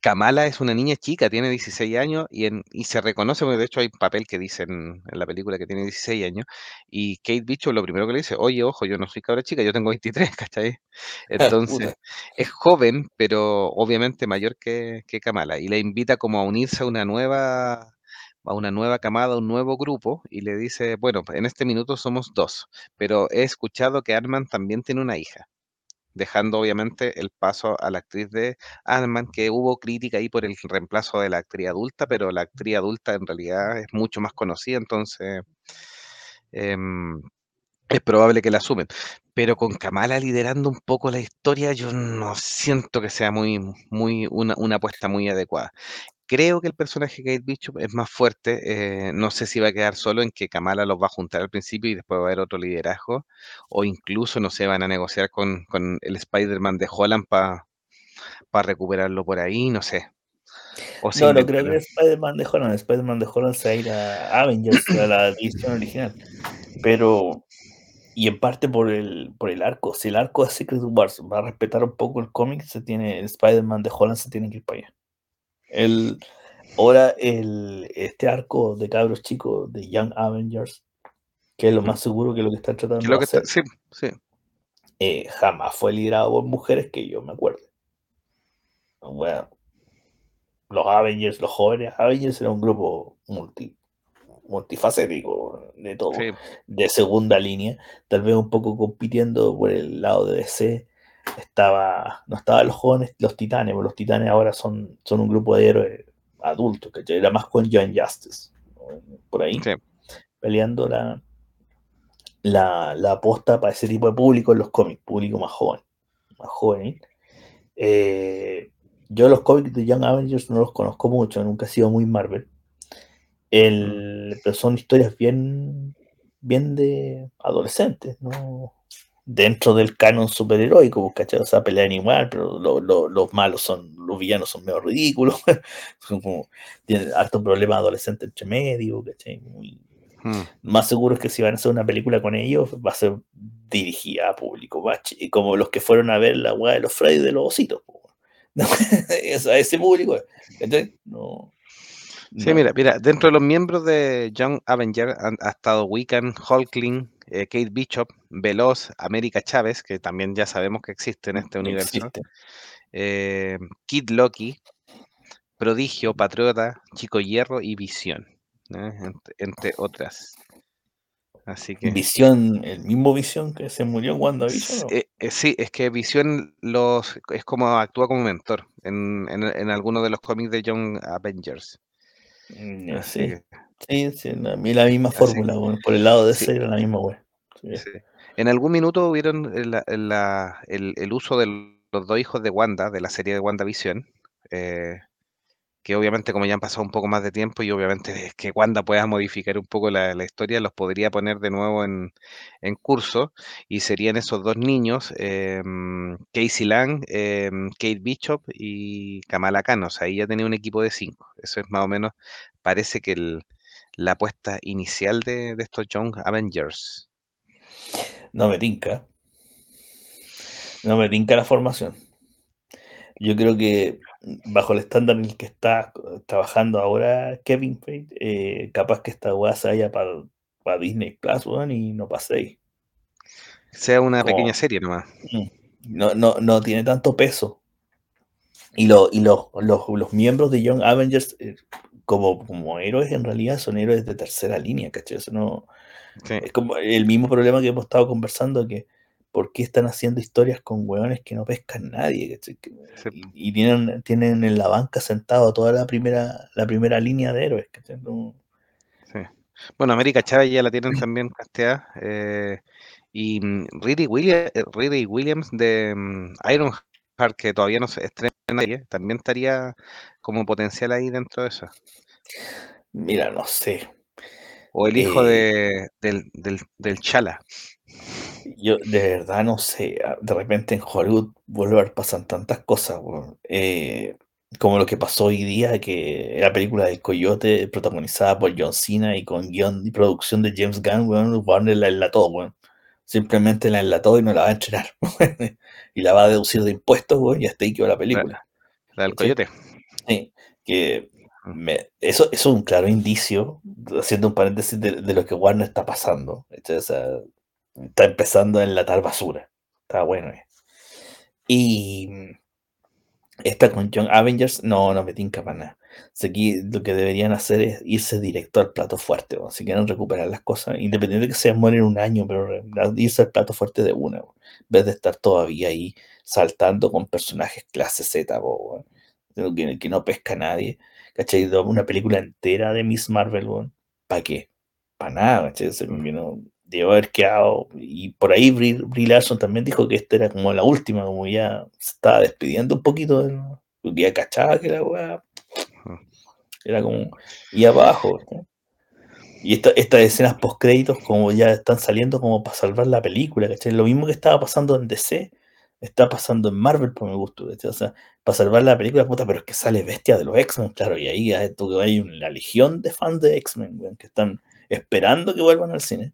Speaker 1: Kamala es una niña chica, tiene 16 años y, en, y se reconoce, porque de hecho hay un papel que dice en, la película que tiene 16 años, y Kate Bishop lo primero que le dice, oye, ojo, yo no soy cabra chica, yo tengo 23, <laughs> ¿cachai? <laughs> Entonces, es joven, pero obviamente mayor que, que Kamala, y le invita como a unirse a una nueva a una nueva camada, un nuevo grupo, y le dice, bueno, en este minuto somos dos, pero he escuchado que Arman también tiene una hija dejando obviamente el paso a la actriz de Ant-Man, que hubo crítica ahí por el reemplazo de la actriz adulta, pero la actriz adulta en realidad es mucho más conocida, entonces em, es probable que la asumen. Pero con Kamala liderando un poco la historia, yo no siento que sea muy, muy una, una apuesta muy adecuada. Creo que el personaje Kate Bishop es más fuerte. Eh, no sé si va a quedar solo en que Kamala los va a juntar al principio y después va a haber otro liderazgo. O incluso, no sé, van a negociar con, con el Spider-Man de Holland para recuperarlo por ahí, no sé.
Speaker 2: O no, no creo que Spider-Man de Holland. Spider-Man de Holland se va a ir a Avengers, a la edición original. Pero, y en parte por el, por el arco. Si el arco de Secret Wars va a respetar un poco el cómic, se tiene, el Spider-Man de Holland se tiene que ir para allá. El, ahora, el, este arco de cabros chicos de Young Avengers, que es lo más seguro que lo que están tratando de hacer,
Speaker 1: sí, sí.
Speaker 2: Eh, jamás fue liderado por mujeres que yo me acuerdo. Bueno, los Avengers, los jóvenes Avengers era un grupo multi, multifacético de todo, de segunda línea, tal vez un poco compitiendo por el lado de DC, estaba, no estaban los jóvenes, los titanes, porque los titanes ahora son, son un grupo de héroes adultos, que era más con John Justice, por ahí, peleando la, la, la aposta para ese tipo de público en los cómics, público más joven, más joven. Eh, yo los cómics de Young Avengers no los conozco mucho, nunca he sido muy Marvel. El, mm. pero son historias bien, bien de adolescentes, ¿no? Dentro del canon superheroico, pues, ¿cachai? O sea, pelean igual, pero los malos son, los villanos son medio ridículos, <laughs> son como, tienen harto problema adolescente entre medio, ¿cachai? Hmm. Más seguro es que si van a hacer una película con ellos, va a ser dirigida a público, y como los que fueron a ver la weá de los Freddy de los ositos, <laughs> a ese público, No,
Speaker 1: Sí, mira, mira, dentro de los miembros de Young Avenger ha estado Wiccan, Hulkling, eh, Kate Bishop, Veloz, América Chávez, que también ya sabemos que existe en este universo, eh, Kid Loki, Prodigio, Patriota, Chico Hierro y Visión, ¿eh? entre, otras. Así que.
Speaker 2: Visión, el mismo Visión que se murió en WandaVision.
Speaker 1: sí, es que Visión los, es como actúa como mentor en, en, algunos de los cómics de Young Avengers.
Speaker 2: Mm, sí. Sí, sí, la, la misma fórmula, por el lado de ese era la misma, güey.
Speaker 1: En algún minuto vieron el, uso de los dos hijos de Wanda, de la serie de WandaVision, eh, que obviamente como ya han pasado un poco más de tiempo y obviamente es que Wanda pueda modificar un poco la, historia, los podría poner de nuevo en, curso y serían esos dos niños, em, Casey Lang, em, Kate Bishop y Kamala Khan, o sea, ahí ya tenía un equipo de cinco, eso es más o menos, parece que el, la apuesta inicial de, estos Young Avengers.
Speaker 2: No me tinca. No me tinca la formación. Yo creo que bajo el estándar en el que está trabajando ahora Kevin Feige, eh, capaz que esta weá se vaya para, Disney Plus, y no pase
Speaker 1: Sea una pequeña serie nomás.
Speaker 2: Mm. No, no, no tiene tanto peso. Y, lo, y los, los, miembros de Young Avengers eh, como, como héroes en realidad son héroes de tercera línea, ¿cachai? Eso no, Es como el mismo problema que hemos estado conversando, que por qué están haciendo historias con hueones que no pescan nadie, ¿cachai? Y, tienen, tienen en la banca sentado toda la primera, la primera línea de héroes, ¿cachai?
Speaker 1: Sí. Bueno, América Chávez ya la tienen también casteada. Eh, y mm, Ridley Williams, eh, Williams de mm, Ironheart, que todavía no se estrena también estaría como potencial ahí dentro de eso.
Speaker 2: Mira, no sé.
Speaker 1: O el hijo eh, de, del, Chala.
Speaker 2: Yo de verdad no sé. Ah, de repente en Hollywood vuelve a pasan tantas cosas. Eh, como lo que pasó hoy día, que la película del Coyote, protagonizada por John Cena y con guion y producción de James Gunn, weón, Warner la enlató, weón. Simplemente la enlató y no la va a entrenar. <laughs> y la va a deducir de impuestos, y hasta ahí quedó la película.
Speaker 1: La, del Coyote.
Speaker 2: Sí, que eso, es un claro indicio, haciendo un paréntesis de, lo que Warner está pasando. está empezando a enlatar basura. Está bueno. Eh. Y esta con John Avengers, no, no me tinca para nada. Lo que deberían hacer es irse directo al plato fuerte, o si quieren recuperar las cosas, independiente de que se mueren un año, pero irse al plato fuerte de una, en vez de estar todavía ahí saltando con personajes clase Z, que, no pesca a nadie. ¿Cachai? Una película entera de Miss Marvel, ¿para qué? Para nada, ¿cachai? debo haber quedado. Y por ahí Brie, Larson también dijo que esta era como la última, como ya se estaba despidiendo un poquito, porque ya cachaba que la weá era como. y abajo. Y estas escenas post créditos, como ya están saliendo como para salvar la película, ¿cachai? Lo mismo que estaba pasando en DC, está pasando en Marvel, por mi gusto, O sea, para salvar la película, puta, pero es que sale bestia de los X-Men, claro, y ahí hay una legión de fans de X-Men, que están esperando que vuelvan al cine.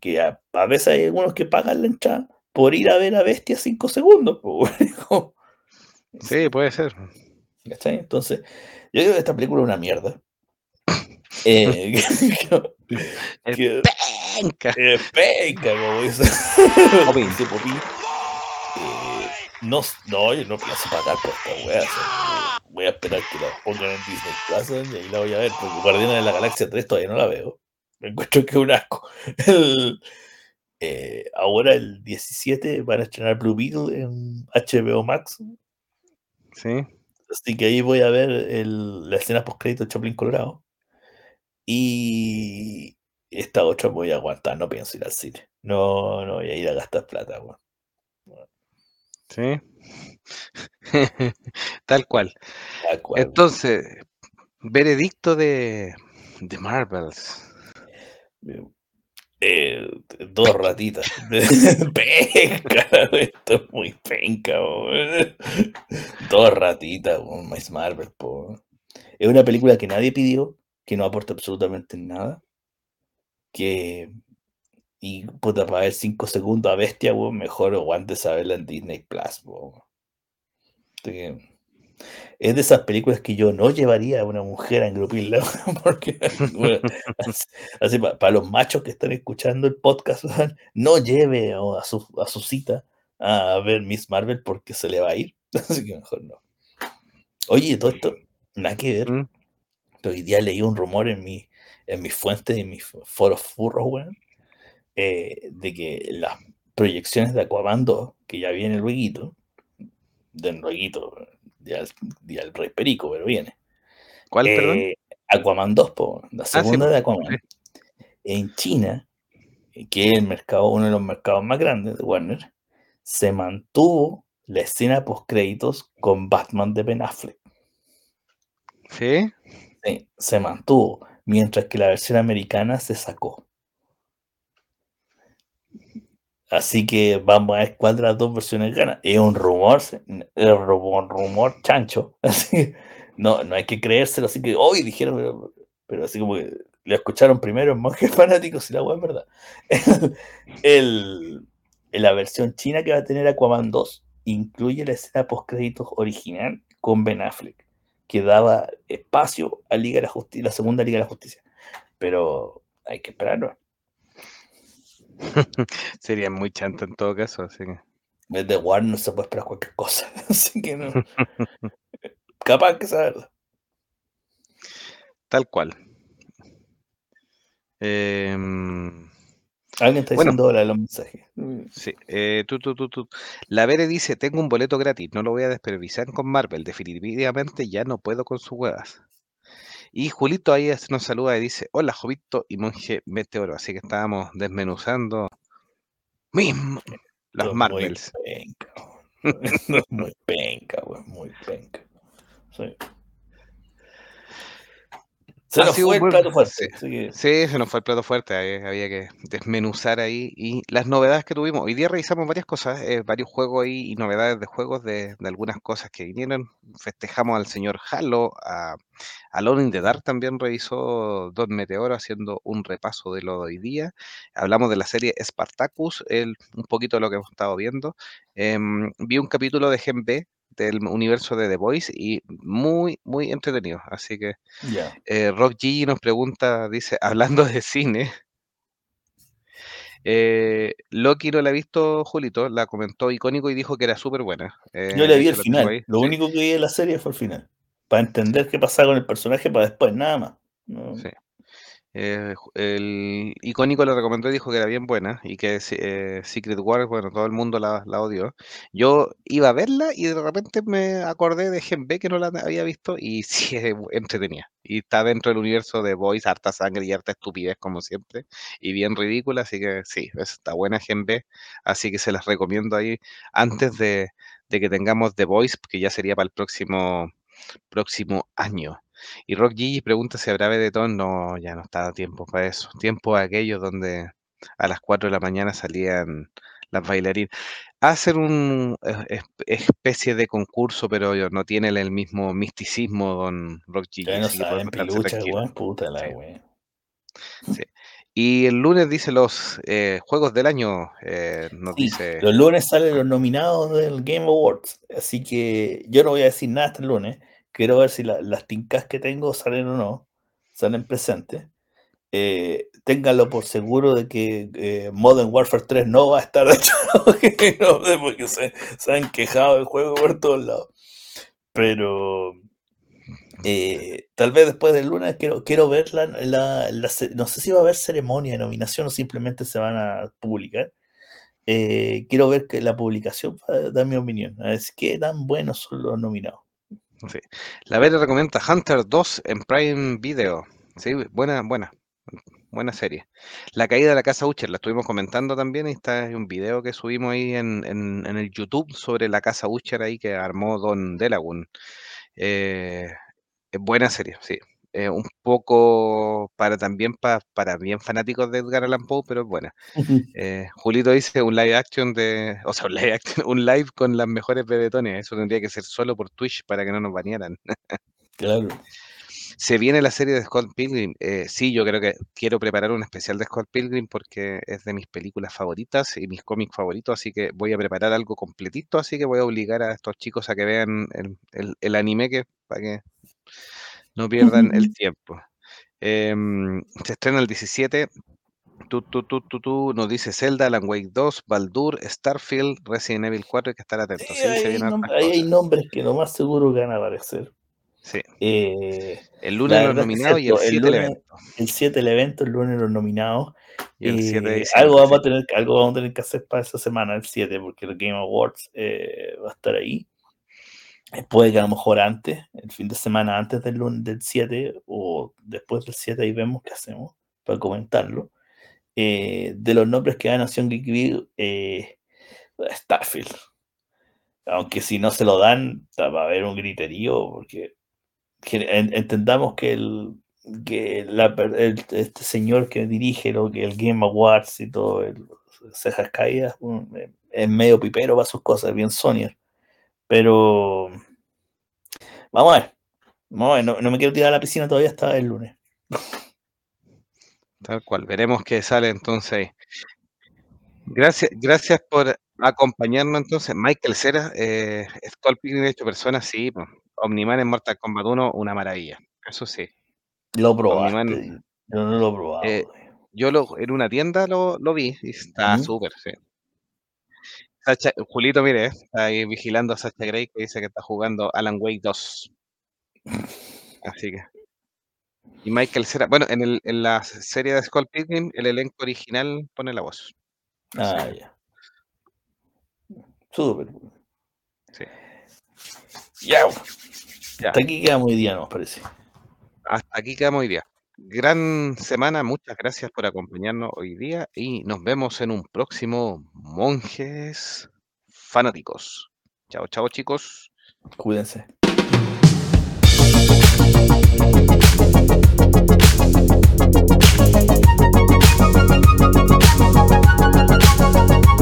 Speaker 2: Que, a, veces hay algunos que pagan la entrada por ir a ver a Bestia 5 segundos. <laughs>
Speaker 1: sí, puede ser.
Speaker 2: Entonces, yo creo que esta película es una mierda. Eh, <laughs> <laughs>
Speaker 1: que, penca.
Speaker 2: penca, como dice. <laughs> Eh, no, no, yo no pienso pagar por esta wea. voy a esperar que la pongan en Disney Plus y ahí la voy a ver, porque Guardiana de la Galaxia 3 todavía no la veo. Me encuentro que es un asco. Eh, ahora el 17 van a estrenar Blue Beetle en HBO Max.
Speaker 1: Sí.
Speaker 2: Así que ahí voy a ver el, la escena post-crédito de Chaplin Colorado. Y esta otra voy a aguantar, no pienso ir al cine. No, no voy a ir a gastar plata,
Speaker 1: Sí. <laughs> Tal cual. Entonces, veredicto de, de Marvels.
Speaker 2: Eh, dos ratitas. <laughs> <laughs> penca, esto es muy penca. Dos ratitas, Miss Marvel. Es una película que nadie pidió, que no aporta absolutamente nada. Que. Y puta, para ver 5 segundos a bestia, mejor o antes a verla en Disney Plus es de esas películas que yo no llevaría a una mujer a engrupirla, <laughs> porque así, para, los machos que están escuchando el podcast, no lleve a su, a su cita a ver Miss Marvel porque se le va a ir, <laughs> así que mejor no. Oye, todo esto, nada que ver. Mm. Hoy día leí un rumor en mi, en mis fuentes, en mis foros furros, eh, de que las proyecciones de Aquaman 2, que ya viene luego, del luego, ya, el Rey Perico, pero viene.
Speaker 1: ¿Cuál, perdón?
Speaker 2: Eh, Aquaman 2, la ah, segunda de Aquaman. En China, que es el mercado, uno de los mercados más grandes de Warner, se mantuvo la escena post créditos con Batman de Ben Affleck.
Speaker 1: ¿Sí?
Speaker 2: Sí, se mantuvo, mientras que la versión americana se sacó. Así que vamos a ver cuál de las dos versiones gana. Es un rumor, es un rumor chancho. <laughs> Así no, no hay que creérselo. Así que hoy dijeron, pero, así como que lo escucharon primero en Monjes <laughs> Fanáticos y la web es verdad. <laughs> El, la versión china que va a tener Aquaman 2 incluye la escena post créditos original con Ben Affleck, que daba espacio a Liga de la, Justicia, la segunda Liga de la Justicia. Pero hay que esperarlo. <laughs>
Speaker 1: Sería muy chanto en todo caso, así que.
Speaker 2: Desde Warner no se puede esperar cualquier cosa, <laughs> así que no. <laughs> Capaz que saberlo.
Speaker 1: Tal cual. Em,
Speaker 2: Alguien está diciendo hola en los mensajes.
Speaker 1: Sí, eh, tú, tú, tú, tú. La Vere dice, tengo un boleto gratis, no lo voy a desperdiciar con Marvel, definitivamente ya no puedo con sus huevas. Y Julito ahí nos saluda y dice, hola Jovito y Monje Meteoro. Así que estábamos desmenuzando mismo las Marvels.
Speaker 2: Muy penca, muy penca, muy penca. Se nos fue el plato fuerte.
Speaker 1: sí.
Speaker 2: que-
Speaker 1: Sí, se nos fue el plato fuerte, había que desmenuzar ahí. Y las novedades que tuvimos, hoy día revisamos varias cosas, eh, varios juegos ahí y novedades de juegos de, de algunas cosas que vinieron. Festejamos al señor Halo, a Alone in the Dark también revisó Don Meteoro haciendo un repaso de lo de hoy día. Hablamos de la serie Spartacus, el, un poquito de lo que hemos estado viendo. Em, vi un capítulo de Gen B del universo de The Voice y muy, muy entretenido. Así que
Speaker 2: Ya.
Speaker 1: eh, Rock G nos pregunta, dice, hablando de cine, eh, Loki no la ha visto, Julito, la comentó icónico y dijo que era súper buena.
Speaker 2: Yo le
Speaker 1: Eh,
Speaker 2: vi
Speaker 1: se
Speaker 2: el
Speaker 1: lo tengo
Speaker 2: final.
Speaker 1: ahí,
Speaker 2: Lo
Speaker 1: sí,
Speaker 2: único que vi de la serie fue el final. Para entender qué pasaba con el personaje para después, nada más. No-
Speaker 1: sí. Eh, el icónico le recomendó y dijo que era bien buena y que eh, Secret Wars, bueno, todo el mundo la, la odió. Yo iba a verla y de repente me acordé de Gen B que no la había visto y <laughs> sí es entretenida. Y está dentro del universo de Boys, harta sangre y harta estupidez como siempre y bien ridícula, así que sí, es- está buena Gen B, así que se las recomiendo ahí antes de, de que tengamos The Voice, que ya sería para el próximo, próximo año. Y Rock Gigi pregunta si habrá Betón. No, ya no está tiempo para eso. Tiempo aquellos donde a las 4 de la mañana salían las bailarinas. Hacen un eh, esp- especie de concurso, pero no tiene el mismo misticismo don Rock Gigi,
Speaker 2: Ya no saben pilucha, weón. Puta la
Speaker 1: Sí.
Speaker 2: weón.
Speaker 1: Sí. Y el lunes dice los eh, juegos del año, eh, nos
Speaker 2: Sí,
Speaker 1: dice,
Speaker 2: los lunes salen los nominados del Game Awards. Así que yo no voy a decir nada hasta el lunes. Quiero ver si la- las tincas que tengo salen o no. Salen presentes. Eh, ténganlo por seguro de que eh, Modern Warfare 3 no va a estar <laughs> hecho. porque se, se han quejado del juego por todos lados. Pero eh, tal vez después del lunes quiero, quiero ver la, no sé si va a haber ceremonia de nominación o simplemente se van a publicar. Quiero ver que la publicación para dar mi opinión. A ver qué tan buenos son los nominados.
Speaker 1: La Vera recomienda Hunter 2 en Prime Video. Sí, buena, buena. Buena serie. La caída de la casa Ucher, la estuvimos comentando también. Y está un video que subimos ahí en, en- el YouTube sobre la casa Ucher ahí que armó Don Delagun. Eh, buena serie, sí. Eh, un poco para también pa- para bien fanáticos de Edgar Allan Poe, pero es buena. <laughs> Eh, Julito dice un live action de, <laughs> o sea, un live action, <laughs> un live con las mejores bebetones. Eso tendría que ser solo por Twitch para que no nos banearan.
Speaker 2: Claro.
Speaker 1: Se viene la serie de Scott Pilgrim. Eh, sí, yo creo que quiero preparar un especial de Scott Pilgrim porque es de mis películas favoritas y mis cómics favoritos, así que voy a preparar algo completito, así que voy a obligar a estos chicos a que vean el, el- el anime que, para que no pierdan el <laughs> tiempo. Em, se estrena el 17. Tú, tú, tú, tú, tú, nos dice Zelda, Alan Wake 2, Baldur, Starfield, Resident Evil 4, hay que estar atentos.
Speaker 2: Sí,
Speaker 1: Sí,
Speaker 2: hay nom- hay
Speaker 1: cosas.
Speaker 2: nombres que lo más seguro que van a aparecer.
Speaker 1: Sí.
Speaker 2: Eh,
Speaker 1: El lunes los nominados y el
Speaker 2: cierto, el
Speaker 1: 7 el evento.
Speaker 2: el 7 el evento, el lunes los nominados.
Speaker 1: Y el 7 de
Speaker 2: Eh, algo, vamos a tener, que- algo vamos a tener que hacer para esa semana, el 7, porque el Game Awards eh, va a estar ahí. Puede que a lo mejor antes, el fin de semana antes del, lun- del 7 o después del 7, ahí vemos qué hacemos para comentarlo. Eh, de los nombres que da Nación Geek eh, Starfield. Aunque si no se lo dan, va a haber un griterío, porque que en- entendamos que el que este señor que dirige lo que el Game Awards y todo el cejas caídas eh, es medio pipero para sus cosas, bien Sony. Pero vamos a ver. Vamos a ver, no, no me quiero tirar a la piscina todavía hasta el lunes.
Speaker 1: Tal cual, veremos qué sale entonces. Gracias, gracias por acompañarnos entonces. Michael Cera, eh, Skull Pilgrim hecho personas, sí. po. Omniman en Mortal Kombat 1, una maravilla. Eso sí.
Speaker 2: Lo probaste.
Speaker 1: Omniman,
Speaker 2: Yo no lo he probado.
Speaker 1: eh, yo lo, en una tienda lo, lo vi y está
Speaker 2: ¿Mm?
Speaker 1: súper, sí. Sacha, Julito, mire, está ahí vigilando a Sacha Grey que dice que está jugando Alan Wake 2. Así que. Y Michael Cera, bueno, en, el, en la serie de Skull Pilgrim, el elenco original pone la voz.
Speaker 2: Ah, ya. Súper.
Speaker 1: sí.
Speaker 2: Ya.
Speaker 1: Ya.
Speaker 2: Hasta aquí quedamos hoy día, nos parece.
Speaker 1: Hasta aquí quedamos hoy día. Gran semana, muchas gracias por acompañarnos hoy día y nos vemos en un próximo Monjes Fanáticos. Chao, chao chicos.
Speaker 2: Cuídense. Thank.